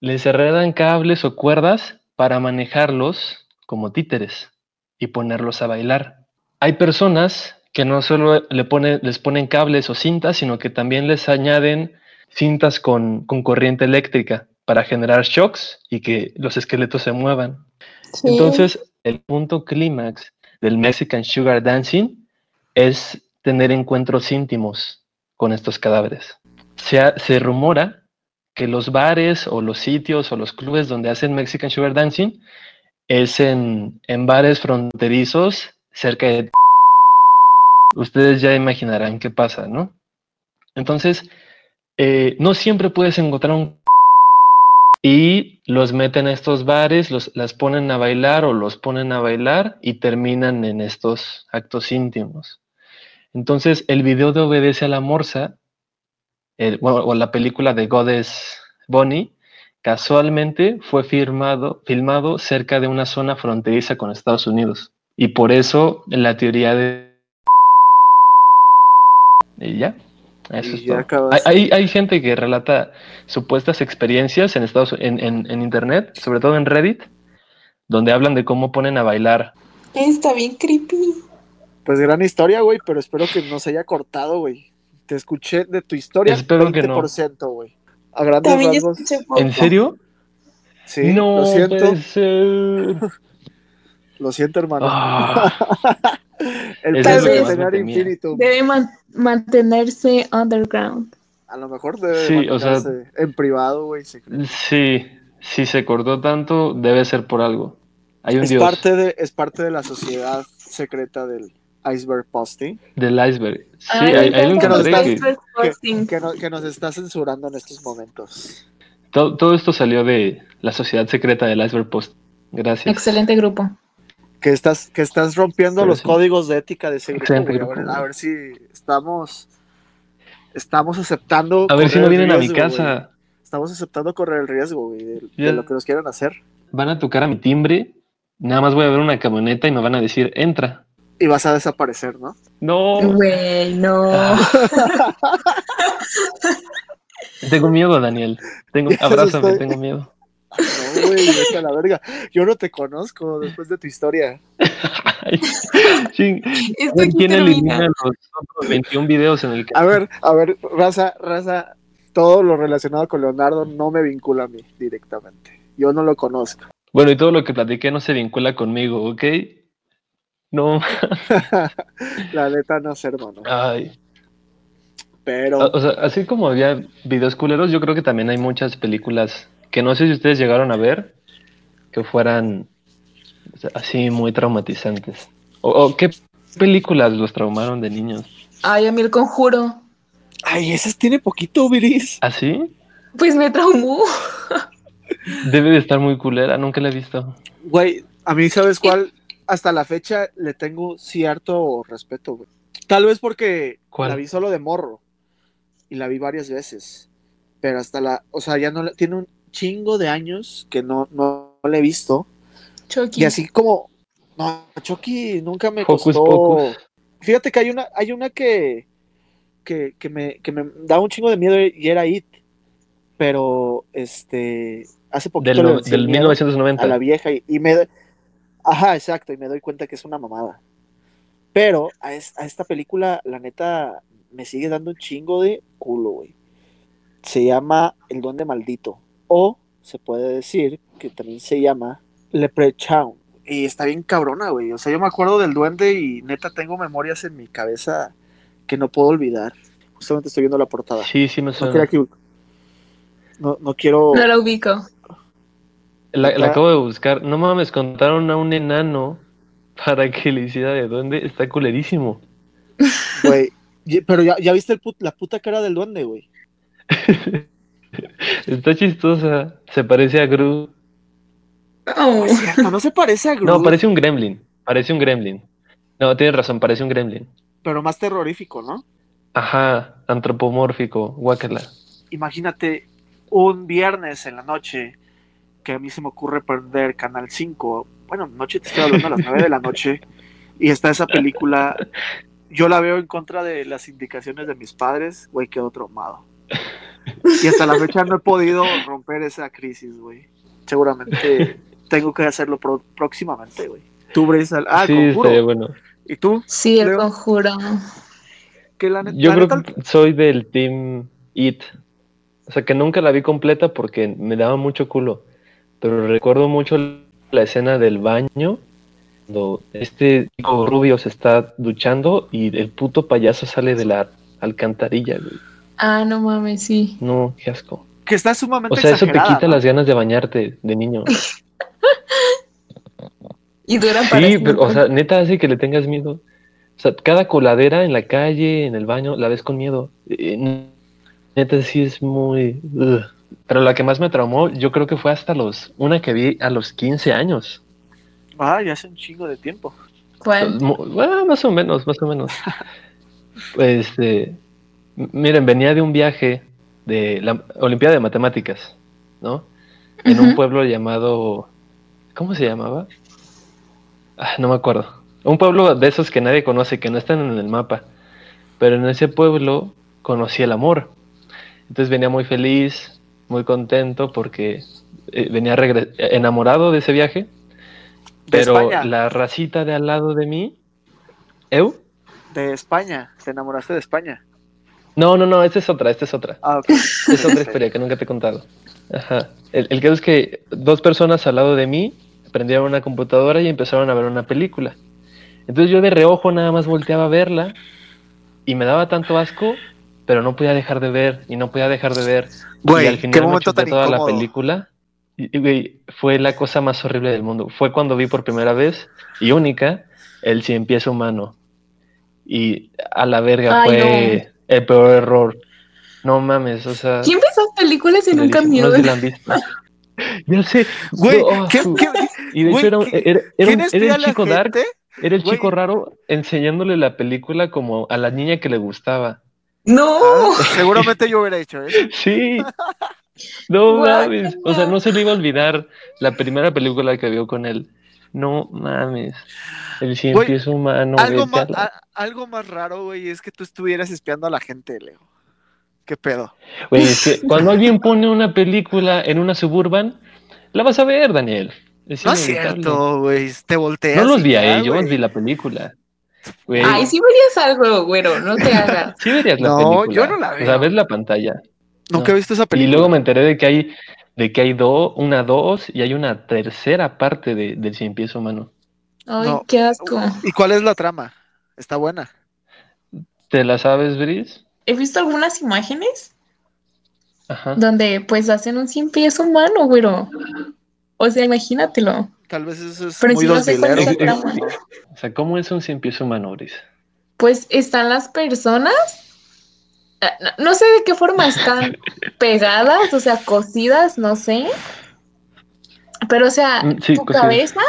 Les enredan cables o cuerdas para manejarlos como títeres y ponerlos a bailar. Hay personas que no solo le pone- les ponen cables o cintas, sino que también les añaden cintas con, con corriente eléctrica para generar shocks y que los esqueletos se muevan. Sí. Entonces, el punto clímax del Mexican Sugar Dancing es tener encuentros íntimos con estos cadáveres. Se, se rumora los bares o los sitios o los clubes donde hacen Mexican Sugar Dancing es en, en bares fronterizos cerca de... Ustedes ya imaginarán qué pasa, ¿no? Entonces, eh, no siempre puedes encontrar un y los meten a estos bares, los, las ponen a bailar o los ponen a bailar y terminan en estos actos íntimos. Entonces, el video de Obedece a la Morsa, el- o la película de Goddess Bonnie, casualmente fue firmado, filmado cerca de una zona fronteriza con Estados Unidos. Y por eso la teoría de... Y ya, eso Y es ya todo. Hay, hay, hay gente que relata supuestas experiencias en, Estados, en, en, en Internet, sobre todo en Reddit, donde hablan de cómo ponen a bailar. Está bien creepy. Pues gran historia, güey, pero espero que no se haya cortado, güey. Te escuché de tu historia Espero que no. 20%, güey. A grandes También rasgos. ¿En serio? Sí, no, lo siento, puede ser. lo siento, hermano. Ah, El eso es lo peso que de tener temía. infinitum. Debe man- mantenerse underground. A lo mejor debe Sí, o sea- mantenerse en privado, güey. sí, si se cortó tanto, debe ser por algo. Hay un Es dios parte, de, es parte de la sociedad secreta del iceberg posting del iceberg. Sí, Ay, ahí, me ahí lo encantan los encontré que que, que no- que nos está censurando en estos momentos. todo, todo esto salió de la sociedad secreta del iceberg post. Gracias. Excelente grupo. Que estás, que estás rompiendo Pero los sí. códigos de ética de ese grupo. A grupo, ver, a ver si estamos, estamos aceptando. A ver si no vienen a mi casa. güey. Estamos aceptando correr el riesgo, güey, de, lo que nos quieran hacer. Van a tocar a mi timbre. Nada más voy a ver una camioneta y me van a decir, entra. Y vas a desaparecer, ¿no? No. Güey, no. Ah. Tengo miedo, Daniel. Tengo, abrázame, estoy- tengo miedo. No, güey, vete a la verga. Yo no te conozco después de tu historia. ¿Quién elimina termina. los otros 21 videos en el que A ver, a ver, raza, raza, todo lo relacionado con Leonardo no me vincula a mí directamente. Yo no lo conozco. Bueno, y todo lo que platiqué no se vincula conmigo, ¿ok? No. la neta no sé, hermano. Ay. Pero, O o sea, así como había videos culeros, yo creo que también hay muchas películas que no sé si ustedes llegaron a ver que fueran o sea, así muy traumatizantes. O, o qué películas los traumaron de niños. Ay, a mí el conjuro. ay, esas tiene poquito, Viris. ¿Así? Pues me traumó. Debe de estar muy culera, nunca la he visto. Güey, a mí, ¿sabes cuál? Hasta la fecha le tengo cierto respeto, güey. Tal vez porque ¿Cuál? la vi solo de morro. Y la vi varias veces. Pero hasta la, o sea, ya no la, tiene un chingo de años que no, no, la he visto. Chucky. Y así como, no, Chucky nunca me Hocus costó. Pocus. Fíjate que hay una, hay una que, que, que me, que me da un chingo de miedo y era It. Pero, este, hace poquito Del, le del el miedo a la 1990. vieja y, y me, ajá, exacto, y me doy cuenta que es una mamada. Pero a, es- a esta película, la neta, me sigue dando un chingo de culo, güey. Se llama El Duende Maldito. O se puede decir que también se llama Leprechaun. Y está bien cabrona, güey. O sea, yo me acuerdo del duende y neta tengo memorias en mi cabeza que no puedo olvidar. Justamente estoy viendo la portada. Sí, sí me No suena. quiero, no, no quiero. No la ubico. La, acabo de buscar. No mames, contaron a un enano para que le hiciera de duende. Está culerísimo. Güey. Pero ya, ya viste el put- la puta cara del duende, güey. Está chistosa. Se parece a Gru. Oh. Es cierto, no se parece a Groot, No, parece un gremlin. Parece un gremlin. No, tienes razón, parece un gremlin. pero más terrorífico, ¿no? Ajá, antropomórfico, guácala. Imagínate un viernes en la noche que a mí se me ocurre prender Canal 5. Bueno, noche te estoy hablando a las 9 de la noche y está esa película. Yo la veo en contra de las indicaciones de mis padres, güey, quedo traumado. Y hasta la fecha no he podido romper esa crisis, güey. Seguramente tengo que hacerlo pro- próximamente, güey. Tú, Brice, al- ah, sí, conjuro. bueno. ¿Y tú? Sí, el Leo. conjuro. Que la, net- Yo la creo neta- que soy del team It. O sea, que nunca la vi completa porque me daba mucho culo. Pero recuerdo mucho la escena del baño, cuando este chico rubio se está duchando y el puto payaso sale de la alcantarilla, güey. Ah, no mames, sí. No, qué asco. que está sumamente O sea, eso te quita ¿no? las ganas de bañarte de niño. Y dura para Sí, pero, o sea, neta hace que le tengas miedo. O sea, cada coladera en la calle, en el baño, la ves con miedo. Eh, Neta sí es muy... ugh. Pero la que más me traumó, yo creo que fue hasta los... Una que vi a los 15 años. Ah, ya hace un chingo de tiempo. ¿Cuál? Bueno, más o menos, más o menos. Pues, este, m- miren, venía de un viaje de la Olimpiada de Matemáticas, ¿no? En un pueblo llamado, ¿cómo se llamaba? Ah, no me acuerdo. Un pueblo de esos que nadie conoce, que no están en el mapa. Pero en ese pueblo conocí el amor. Entonces venía muy feliz, muy contento porque eh, venía enamorado de ese viaje. Pero la racita de al lado de mí, ¿Eu? De España. Te enamoraste de España. No, no, no, esta es otra, esta es otra. Ah, ok. Es otra historia que nunca te he contado. Ajá. El, el caso es que dos personas al lado de mí prendieron una computadora y empezaron a ver una película. Entonces yo de reojo nada más volteaba a verla y me daba tanto asco, pero no podía dejar de ver y no podía dejar de ver. Güey, y al qué final me momento chuté tan toda la película. Y, y, güey, fue la cosa más horrible del mundo. Fue cuando vi por primera vez y única el cien pies humano. Y a la verga Ay, fue el peor error. No mames, o sea. ¿Quién ve esas películas en un camión? No sé si la han visto. Ya sé. Güey, Oh, ¿qué, qué, Y de güey, hecho era, un- ¿qué- era, era ¿quién un- era estudia el chico Dark, era el Güey. chico raro enseñándole la película como a la niña que le gustaba. No. Ah, seguramente yo hubiera hecho eso. Sí. No mames. O sea, no se le iba a olvidar la primera película que vio con él. No mames. El cien Güey, pies humano. algo, más, a- algo más raro, güey, es que tú estuvieras espiando a la gente, Leo. ¿Qué pedo? Güey, es que cuando alguien pone una película en una suburban, la vas a ver, Daniel. Es No es cierto, güey. Te volteas. No los vi a ellos, vi la película. Güey, Ay, sí verías algo, güero, no te hagas. sí verías la No, película. yo no la O sea, veo. ves la pantalla. Nunca no. he visto esa Y película. luego me enteré de que hay, de que hay do- una dos y hay una tercera parte de, del cien pies humano. Ay, No. qué asco. ¿Y cuál es la trama? Está buena. ¿Te la sabes, Brice? he visto algunas imágenes Ajá. donde pues hacen un cien pies humano, güero. O sea, imagínatelo. Tal vez eso es Pero muy sí no sé cuál es la trama. O sea, ¿cómo es un cien pies humano, Gris? Pues están las personas, eh, no, no sé de qué forma están pegadas, o sea, cosidas, no sé. Pero, o sea, Mm, sí, tu cosidas. cabeza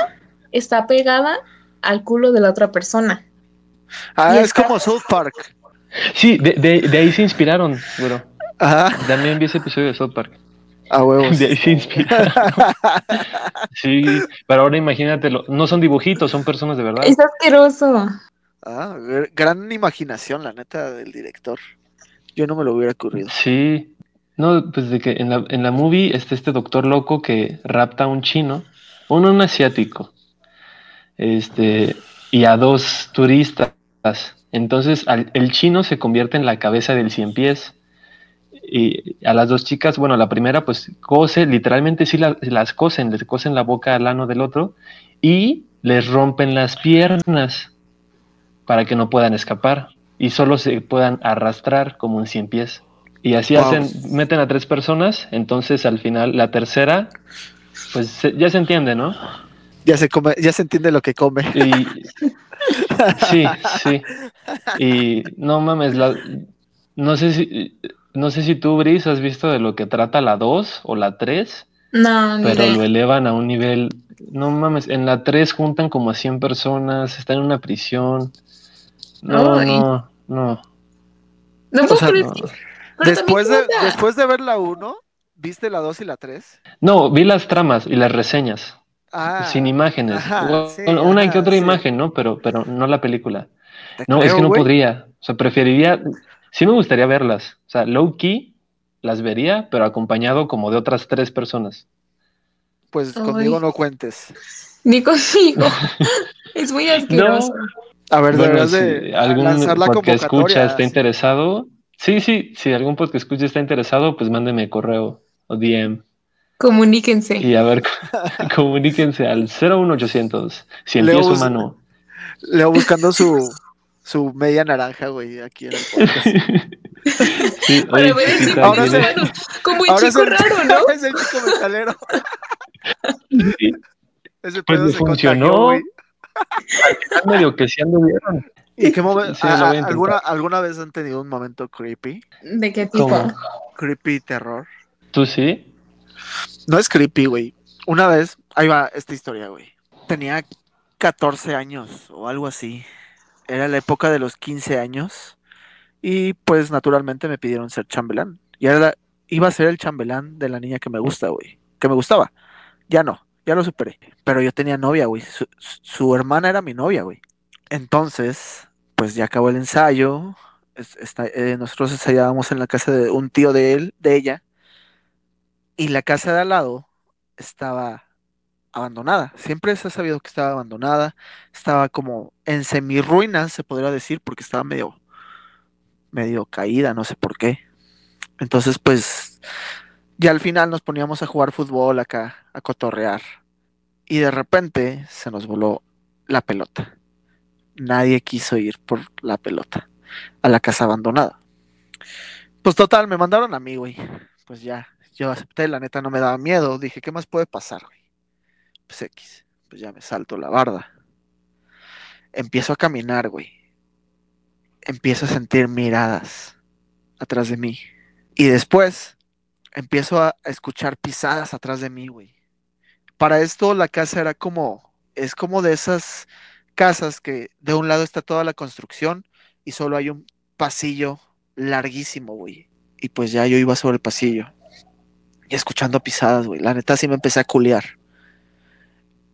está pegada al culo de la otra persona. Ah, Y es está- como South Park. Sí, de, de, de ahí se inspiraron, güero. Ajá, También vi ese episodio de South Park. A huevos. De ahí se inspiraron. Sí, pero ahora imagínatelo. No son dibujitos, son personas de verdad. Es asqueroso. Ah, gr- gran imaginación, la neta, del director. Yo no me lo hubiera ocurrido. Sí. No, pues de que en la, en la movie está este doctor loco que rapta a un chino, uno un asiático, este, y a dos turistas. Entonces al- el chino se convierte en la cabeza del cien pies. Y a las dos chicas, bueno, la primera pues cose, literalmente sí la- las cosen, les cosen la boca al ano del otro y les rompen las piernas para que no puedan escapar y solo se puedan arrastrar como un cien pies. Y así Wow. hacen, meten a tres personas, entonces al final la tercera, pues se- ya se entiende, ¿no? Ya se come, ya se entiende lo que come. Y sí, sí. Y no mames, la, no sé si no sé si tú, Brice, has visto de lo que trata la 2 o la 3, No, ni pero idea. lo elevan a un nivel, no mames, en la 3 juntan como a 100 personas, están en una prisión. No, Ay. no, no. No puedo sea, creer no. pero Después de, después de ver la 1, ¿viste la 2 y la 3? No, vi las tramas y las reseñas, Ah, sin imágenes. ajá, sí, una ajá, que otra sí. imagen, ¿no? Pero, pero no la película. te No, es creo, que no güey. podría. O sea, preferiría. Sí me gustaría verlas. O sea, low key las vería, pero acompañado como de otras tres personas. Pues Ay. conmigo no cuentes. Ni conmigo. es muy asqueroso. A ver, Bueno, deberás si de algún lanzar la podcast escucha está sí. interesado. Sí, sí, si algún podcast escucha está interesado, pues mándeme correo o DM. Comuníquense. Y a ver, comuníquense al 01800. Si bus- humano. Leo buscando su, su media naranja, güey, aquí en el podcast. sí, Para oye, ver el sí, chico Ahora se-. Como el Ahora es chico el, raro, ¿no? es el chico metalero. sí, Ese Pues pedo se funcionó. contagió, güey. al final medio que sí anduvieron. ¿Y qué momen- Sí, a- lo voy a a- alguna. ¿Alguna vez han tenido un momento creepy? ¿De qué tipo? ¿Cómo? Creepy terror. ¿Tú sí? No es creepy, güey. Una vez, ahí va esta historia, güey. Tenía 14 años o algo así. Era la época de los 15 años. Y pues naturalmente me pidieron ser chambelán. Y la- iba a ser el chambelán de la niña que me gusta, güey. Que me gustaba. Ya no, ya lo superé. Pero yo tenía novia, güey. Su, su hermana era mi novia, güey. Entonces, pues ya acabó el ensayo. Es- está- eh, nosotros ensayábamos en la casa de un tío de él, de ella. Y la casa de al lado estaba abandonada. Siempre se ha sabido que estaba abandonada. Estaba como en semirruinas, se podría decir, porque estaba medio, medio caída, no sé por qué. Entonces, pues, ya al final nos poníamos a jugar fútbol acá, a cotorrear. Y de repente se nos voló la pelota. Nadie quiso ir por la pelota a la casa abandonada. Pues total, me mandaron a mí, güey. Pues ya, yo acepté, la neta no me daba miedo. Dije, ¿qué más puede pasar, güey? Pues X, pues ya me salto la barda. Empiezo a caminar, güey. Empiezo a sentir miradas atrás de mí. Y después empiezo a escuchar pisadas atrás de mí, güey. Para esto la casa era como, es como de esas casas que de un lado está toda la construcción y solo hay un pasillo larguísimo, güey. Y pues ya yo iba sobre el pasillo y escuchando pisadas, güey. La neta sí me empecé a culear.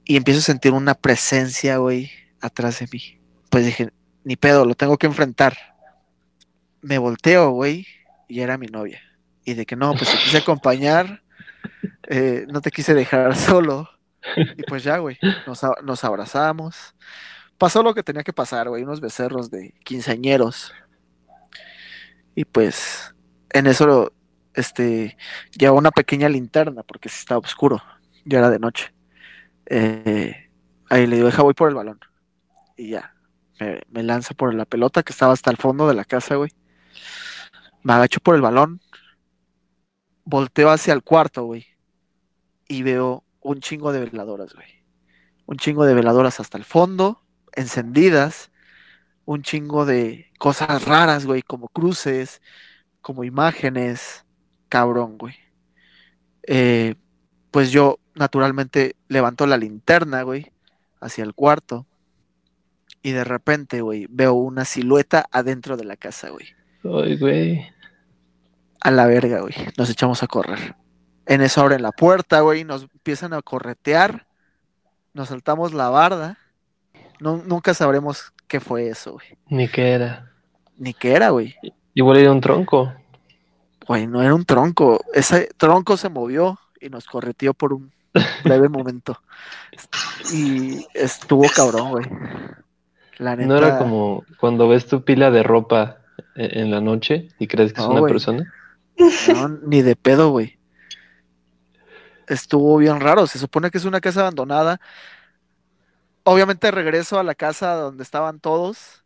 Y empiezo a sentir una presencia, güey, atrás de mí. Pues dije, ni pedo, lo tengo que enfrentar. Me volteo, güey, y era mi novia. Y de que no, pues te quise acompañar, eh, no te quise dejar solo. Y pues ya, güey, nos, nos abrazamos. Pasó lo que tenía que pasar, güey, unos becerros de quinceañeros. Y pues en eso, este, llevaba una pequeña linterna porque estaba oscuro, ya era de noche. Eh, ahí le digo, deja, voy por el balón. Y ya, me, lanza por la pelota que estaba hasta el fondo de la casa, güey. Me agacho por el balón, volteo hacia el cuarto, güey, y veo un chingo de veladoras, güey. Un chingo de veladoras hasta el fondo, encendidas, un chingo de cosas raras, güey, como cruces, como imágenes, cabrón, güey. Eh, pues yo naturalmente levanto la linterna, güey, hacia el cuarto. Y de repente, güey, veo una silueta adentro de la casa, güey. Ay, güey. A la verga, güey. Nos echamos a correr. En eso abren la puerta, güey, nos empiezan a corretear. Nos saltamos la barda. No, nunca sabremos qué fue eso, güey. Ni qué era. Ni qué era, güey. Igual era un tronco. Güey, no era un tronco. Ese tronco se movió y nos correteó por un breve momento. Y estuvo cabrón, güey. La neta. ¿No era como cuando ves tu pila de ropa e- en la noche y crees que es una persona? No, ni de pedo, güey. Estuvo bien raro. Se supone que es una casa abandonada. Obviamente regreso a la casa donde estaban todos.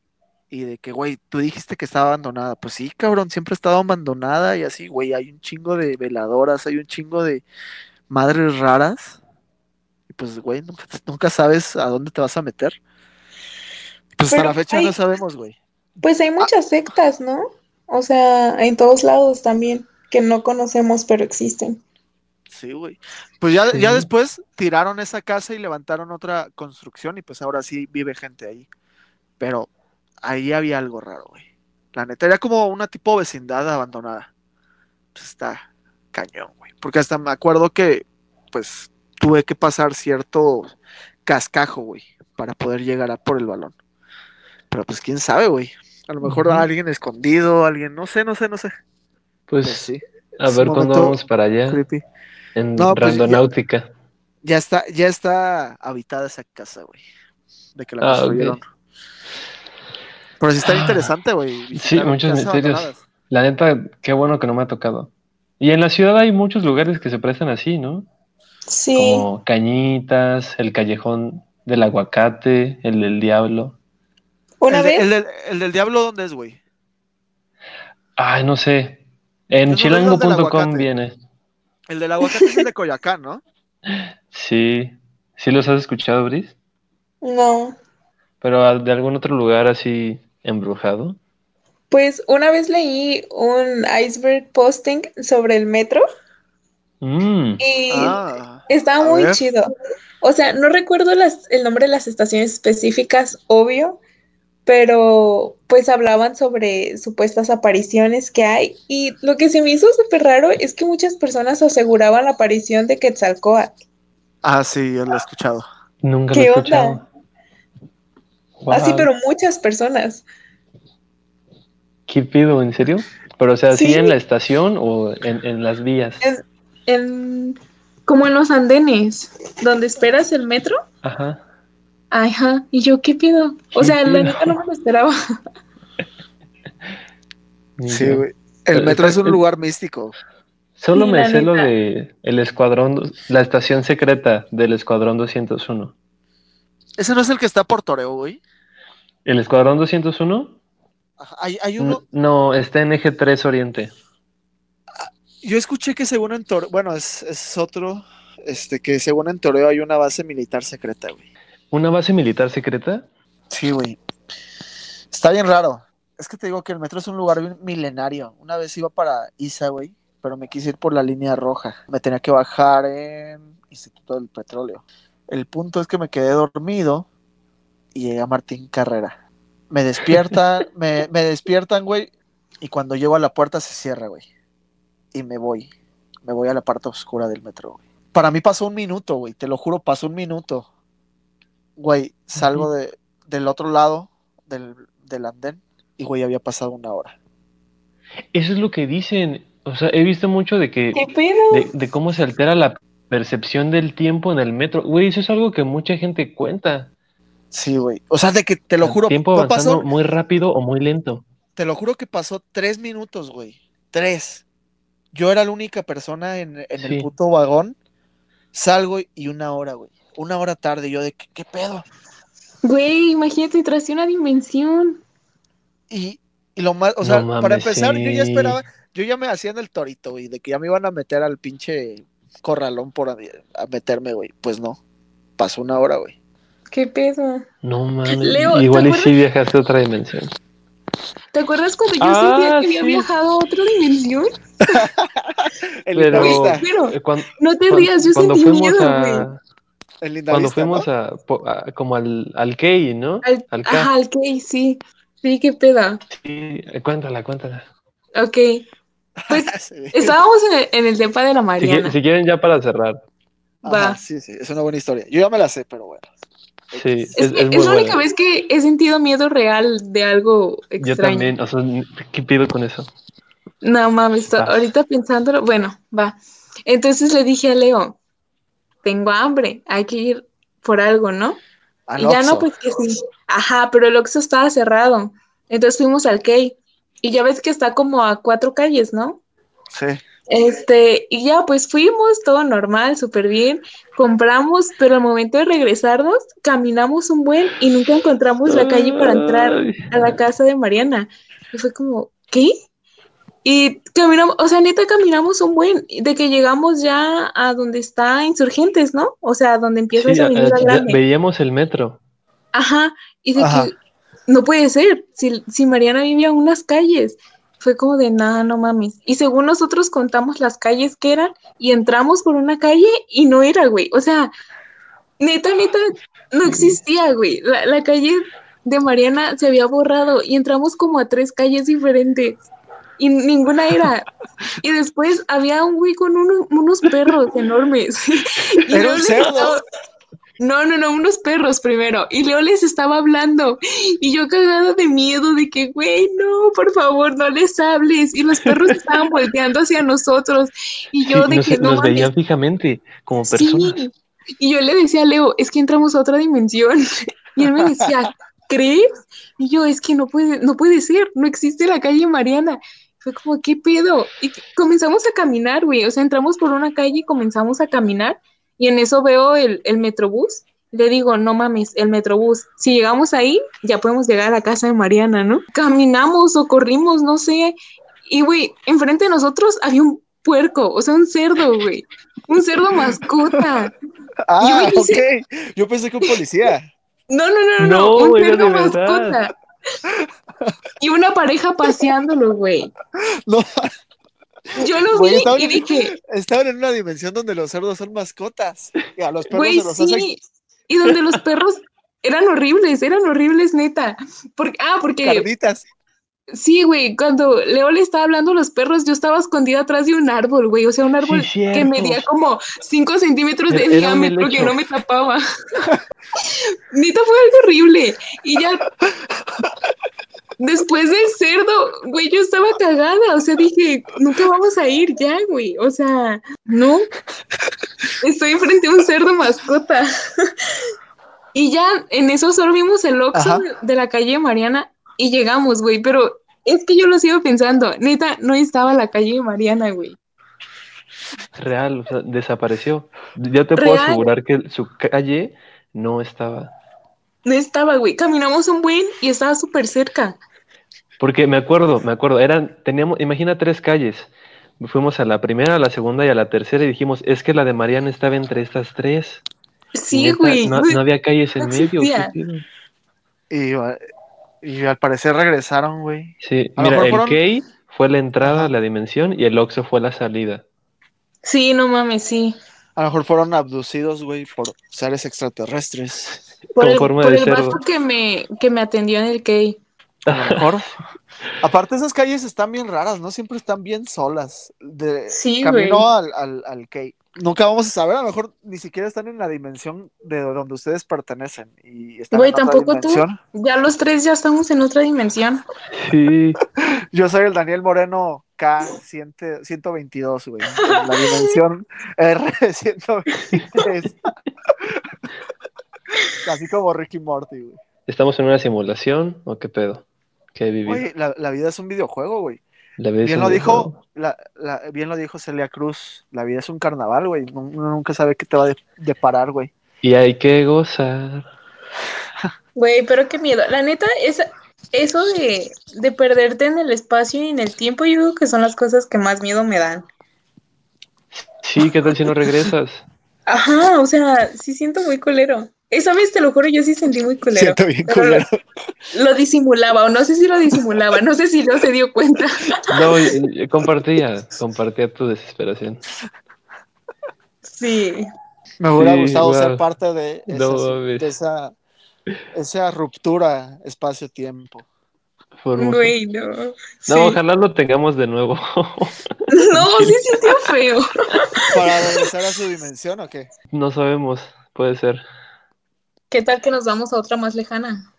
Y de que, güey, tú dijiste que estaba abandonada. Pues sí, cabrón, siempre ha estado abandonada. Y así, güey, hay un chingo de veladoras, hay un chingo de madres raras. Y pues, güey, nunca, nunca sabes a dónde te vas a meter. Pues hasta la fecha hay- no sabemos, güey. Pues hay muchas sectas, ¿no? O sea, en todos lados también, que no conocemos, pero existen. Sí, güey. Pues ya, ya después tiraron esa casa y levantaron otra construcción y pues ahora sí vive gente ahí. Pero ahí había algo raro, güey. La neta era como una tipo vecindad abandonada. Pues está cañón, güey. Porque hasta me acuerdo que pues tuve que pasar cierto cascajo, güey, para poder llegar a por el balón. Pero pues quién sabe, güey. A lo mejor Ujú. alguien escondido, alguien, no sé, no sé, no sé. Pues, Pues sí, a ver cuándo vamos para allá. creepy. En No, pues, ya- Randonáutica. Ya está, ya está habitada esa casa, güey. De que la Ah. Pero sí está Ah, interesante, güey. sí, muchos misterios. abandonadas. La neta, qué bueno que no me ha tocado. Y en la ciudad hay muchos lugares que se prestan así, ¿no? Sí. Como Cañitas, el Callejón del Aguacate, el del Diablo. Una el, de- vez, el del, el del diablo, ¿dónde es, güey? Ay, no sé. En ¿No ves chilango.com viene. El del aguacate es el de Coyacán, ¿no? Sí. ¿Sí los has escuchado, Bris? no. Pero de algún otro lugar así embrujado. Pues una vez leí un iceberg posting sobre el metro Mm, y Ah, estaba muy ver. chido. O sea, no recuerdo las, el nombre de las estaciones específicas, obvio, pero pues hablaban sobre supuestas apariciones que hay. Y lo que se me hizo súper raro es que muchas personas aseguraban la aparición de Quetzalcóatl. ah, sí, yo lo he escuchado. nunca lo he ¿Qué escuchado. onda? Así, Wow. pero muchas personas. ¿Qué pido? ¿En serio? Pero, o sea, ¿sí, Sí. en la estación o en, en las vías? En, en- como en los andenes, donde esperas el metro. Ajá. Ajá, y yo, ¿qué pido? O ¿Qué sea, la pido? neta no me lo esperaba. Sí, güey. El metro es un lugar místico. Solo Sí, me la sé lo de el escuadrón, la estación secreta del escuadrón 201. Ese no es el que está por Toreo, güey. ¿El escuadrón 201? Ajá, Hay, hay uno, N- No, está en eje 3 Oriente. yo escuché que según en Toreo, bueno, es, es otro, este, que según en Toreo hay una base militar secreta, güey. ¿Una base militar secreta? Sí, güey. Está bien raro. Es que te digo que el metro es un lugar milenario. Una vez iba para Isa, güey, pero me quise ir por la línea roja. Me tenía que bajar en Instituto del Petróleo. El punto es que me quedé dormido y llegué a Martín Carrera. Me despiertan, me, me despiertan, güey, y cuando llego a la puerta se cierra, güey. Y me voy. Me voy a la parte oscura del metro, güey. Para mí pasó un minuto, güey. Te lo juro, pasó un minuto. Güey, salgo de, del otro lado del, del andén y, güey, había pasado una hora. Eso es lo que dicen. O sea, he visto mucho de que ¿Qué pedo? de, de cómo se altera la percepción del tiempo en el metro. Güey, eso es algo que mucha gente cuenta. Sí, güey. O sea, de que te lo El juro, tiempo no avanzando pasó, muy rápido o muy lento. te lo juro que pasó tres minutos, güey. Tres. Yo era la única persona en, en Sí. el puto vagón. Salgo y una hora, güey. Una hora tarde. Yo de, ¿qué, qué pedo? Güey, imagínate, traste una dimensión. Y, y lo más, o sea, No para empezar, yo ya esperaba, yo ya me hacía en el torito, güey, de que ya me iban a meter al pinche corralón por a, a meterme, güey. Pues no. Pasó una hora, güey. ¿Qué pedo? No mames. Leo, ¿te Igual y sí viajaste a otra dimensión. ¿Te acuerdas cuando yo Ah, sentía que había viajado a otra dimensión? El Pero. Pero eh, no te rías, yo cuando sentí miedo, a, güey. El cuando fuimos ¿no? a, a- como al, al Key, ¿no? Al- Al K. ajá, al que sí. Sí, qué peda. Sí, eh, cuéntala, cuéntala. Ok. Pues Sí. estábamos en el, en el depa de la Si, Mariana. si quieren ya para cerrar. Ajá, va. sí, sí, es una buena historia. Yo ya me la sé, pero bueno. Sí, Es, es, que es muy es la única buena. vez que he sentido miedo real de algo Yo extraño. también, o sea, ¿qué pido con eso? No mames, ahorita pensándolo, bueno, va. Entonces le dije a Leo, tengo hambre, hay que ir por algo, ¿no? Al y ya no, pues que sí. Ajá, pero el Oxxo estaba cerrado. Entonces fuimos al Key. Y ya ves que está como a cuatro calles, ¿no? Sí. Este, y ya pues fuimos, todo normal, súper bien. Compramos, pero al momento de regresarnos, caminamos un buen y nunca encontramos la calle para entrar a la casa de Mariana. Y fue como, ¿qué? Y caminamos, o sea, neta caminamos un buen, de que llegamos ya a donde está Insurgentes, ¿no? O sea, donde empieza Sí, a- avenida a- grande. veíamos el metro. Ajá, y de Ajá. que no puede ser, si, si Mariana vivía en unas calles. Fue como de nada, no mames. Y según nosotros contamos las calles que eran y entramos por una calle y no era, güey. O sea, neta, neta, no existía, güey. La, la calle de Mariana se había borrado y entramos como a tres calles diferentes y ninguna era. Y después había un güey con uno- unos perros enormes. Y Era Leo un les cerdo. estaba- No, no, no, unos perros primero. Y Leo les estaba hablando. Y yo cagada de miedo de que, güey, no, por favor, no les hables. Y los perros estaban volteando hacia nosotros. Y yo Sí, de nos, que no nos mames. veían fijamente, como personas. Sí. Y yo le decía a Leo, es que entramos a otra dimensión. Y él me decía, ¿crees? Y yo, es que no puede, no puede ser, no existe la calle Mariana. Fue como, ¿qué pedo? Y comenzamos a caminar, güey. O sea, entramos por una calle y comenzamos a caminar. Y en eso veo el, el metrobús. Le digo, no mames, el metrobús. Si llegamos ahí, ya podemos llegar a la casa de Mariana, ¿no? Caminamos o corrimos, no sé. Y, güey, enfrente de nosotros había un puerco, o sea, un cerdo, güey. Un cerdo mascota. Ah, Yo hice- ok. Yo pensé que un policía. No, no, no, no, No, un cerdo mascota. Y una pareja paseándolo, güey. No, Yo lo Güey, vi estaban y en- dije, estaban en una dimensión donde los cerdos son mascotas. Y a los perros güey, se los hacen sí. Y donde los perros eran horribles, eran horribles, neta. Porque, ah, porque carnitas. sí, güey, cuando Leo le estaba hablando a los perros, yo estaba escondida atrás de un árbol, güey. O sea, un árbol Sí, que medía como 5 centímetros de diámetro que no me tapaba. Neta fue algo horrible. Y ya después del cerdo, güey, yo estaba cagada. O sea, dije, nunca vamos a ir ya, güey. O sea, no. Estoy frente a un cerdo mascota. Y ya en eso solo vimos el Oxxo de, de la calle Mariana y llegamos, güey. Pero es que yo lo sigo pensando. Neta, no estaba la calle Mariana, güey. Real, o sea, desapareció. Yo te puedo Real. asegurar que su calle no estaba. No estaba, güey. Caminamos un buen y estaba súper cerca. Porque me acuerdo, me acuerdo, eran, teníamos, imagina tres calles. Fuimos a la primera, a la segunda y a la tercera y dijimos, es que la de Mariana estaba entre estas tres. Sí, güey. No, no había calles en no medio. Y, y al parecer regresaron, güey. Sí, A mira, el fueron- Key fue la entrada a la dimensión y el Oxxo fue la salida. Sí, no mames, sí. A lo mejor fueron abducidos, güey, por seres extraterrestres. Por Con el, forma por de el cerdo. vato que me, que me atendió en el Key. A lo mejor. Aparte, esas calles están bien raras, ¿no? Siempre están bien solas. De Sí, camino güey. al, al, al Key. Nunca vamos a saber, a lo mejor ni siquiera están en la dimensión de donde ustedes pertenecen. Y están Güey, en otra tampoco tú. dimensión. Ya los tres ya estamos en otra dimensión. Sí, Yo soy el Daniel Moreno K100 122, güey. En la dimensión R123. Así como Ricky Morty, güey. ¿estamos en una simulación o qué pedo? ¿Qué he vivido? La, la vida es un videojuego, güey. La vida es Bien un lo dijo, videojuego. la, la- bien lo dijo Celia Cruz. La vida es un carnaval, güey. Uno nunca sabe qué te va a de- deparar, güey. Y hay que gozar. Güey, pero qué miedo. La neta, esa, eso de, de perderte en el espacio y en el tiempo, yo creo que son las cosas que más miedo me dan. Sí, ¿qué tal si no regresas? Ajá, o sea, sí siento muy culero. Esa vez, te lo juro, yo sí sentí muy culero. Siento bien culero. Lo, lo disimulaba, o no sé si lo disimulaba, no sé si no se dio cuenta. No, compartía, compartía tu desesperación. Sí. Me hubiera Sí, gustado wow. ser parte de esa, No mames. de esa, esa ruptura espacio-tiempo. Güey, no. No, Sí. ojalá lo tengamos de nuevo. No, sí sintió feo. ¿Para regresar a su dimensión o qué? no sabemos, puede ser. ¿Qué tal que nos vamos a otra más lejana?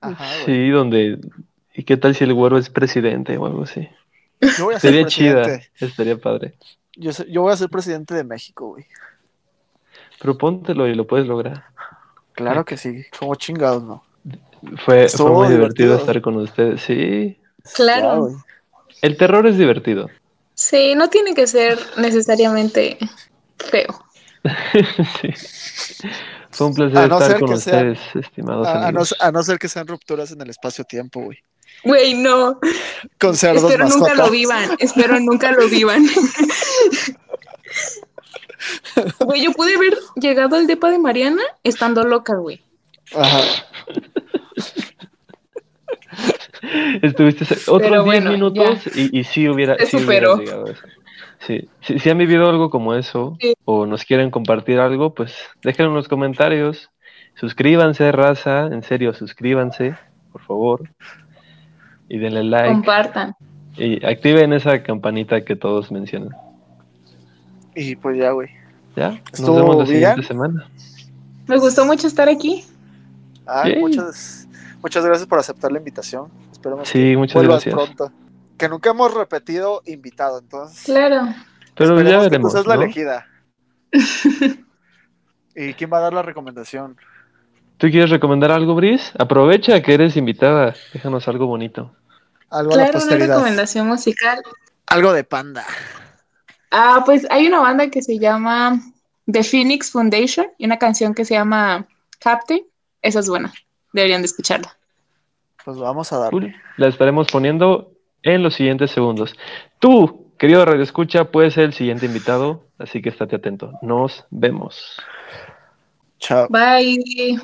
Ajá. Sí, donde... ¿Y qué tal si el güero es presidente o algo así? Yo voy a ser Sería chida, presidente. estaría padre. Yo, sé- yo voy a ser presidente de México, güey. Propóntelo y lo puedes lograr. Claro que sí. Como chingados, ¿no? Fue, fue muy divertido. divertido. estar con ustedes. Sí, Claro. El terror es divertido. Sí, no tiene que ser necesariamente feo. sí. Fue un placer A no estar ser con ustedes, estimados A, a no, amigos. a no ser que sean rupturas en el espacio-tiempo, güey. Güey, no. Con cerdos Espero nunca mascotas. lo vivan. Espero nunca lo vivan. Güey, yo pude haber llegado al depa de Mariana estando loca, güey. Ajá. Estuviste otros 10 bueno, minutos y, y sí hubiera, Se sí hubiera superó. llegado a eso. Sí. Si, si han vivido algo como eso Sí. o nos quieren compartir algo, pues déjenlo en los comentarios. Suscríbanse, raza. En serio, suscríbanse, por favor. Y denle like. Compartan. Y activen esa campanita que todos mencionan. Y pues ya, güey. ¿Ya? Nos Estuvo vemos la bien. siguiente semana. Me gustó mucho estar aquí. Yay. muchas, muchas gracias por aceptar la invitación. Esperemos Sí, que muchas vuelvas gracias. pronto. Que nunca hemos repetido invitado, entonces. Claro. Pero ya esperemos que tú veremos. seas la elegida. ¿Y quién va a dar la recomendación? ¿Tú quieres recomendar algo, Bris? Aprovecha que eres invitada. Déjanos algo bonito. Algo a la Claro, una posteridad. recomendación musical. Algo de panda. Ah, pues hay una banda que se llama The Phoenix Foundation y una canción que se llama Captain. Esa es buena. Deberían de escucharla. Pues vamos a darle. Cool. La estaremos poniendo en los siguientes segundos. Tú, querido Radio Escucha, puedes ser el siguiente invitado, así que estate atento. Nos vemos. Chao. Bye.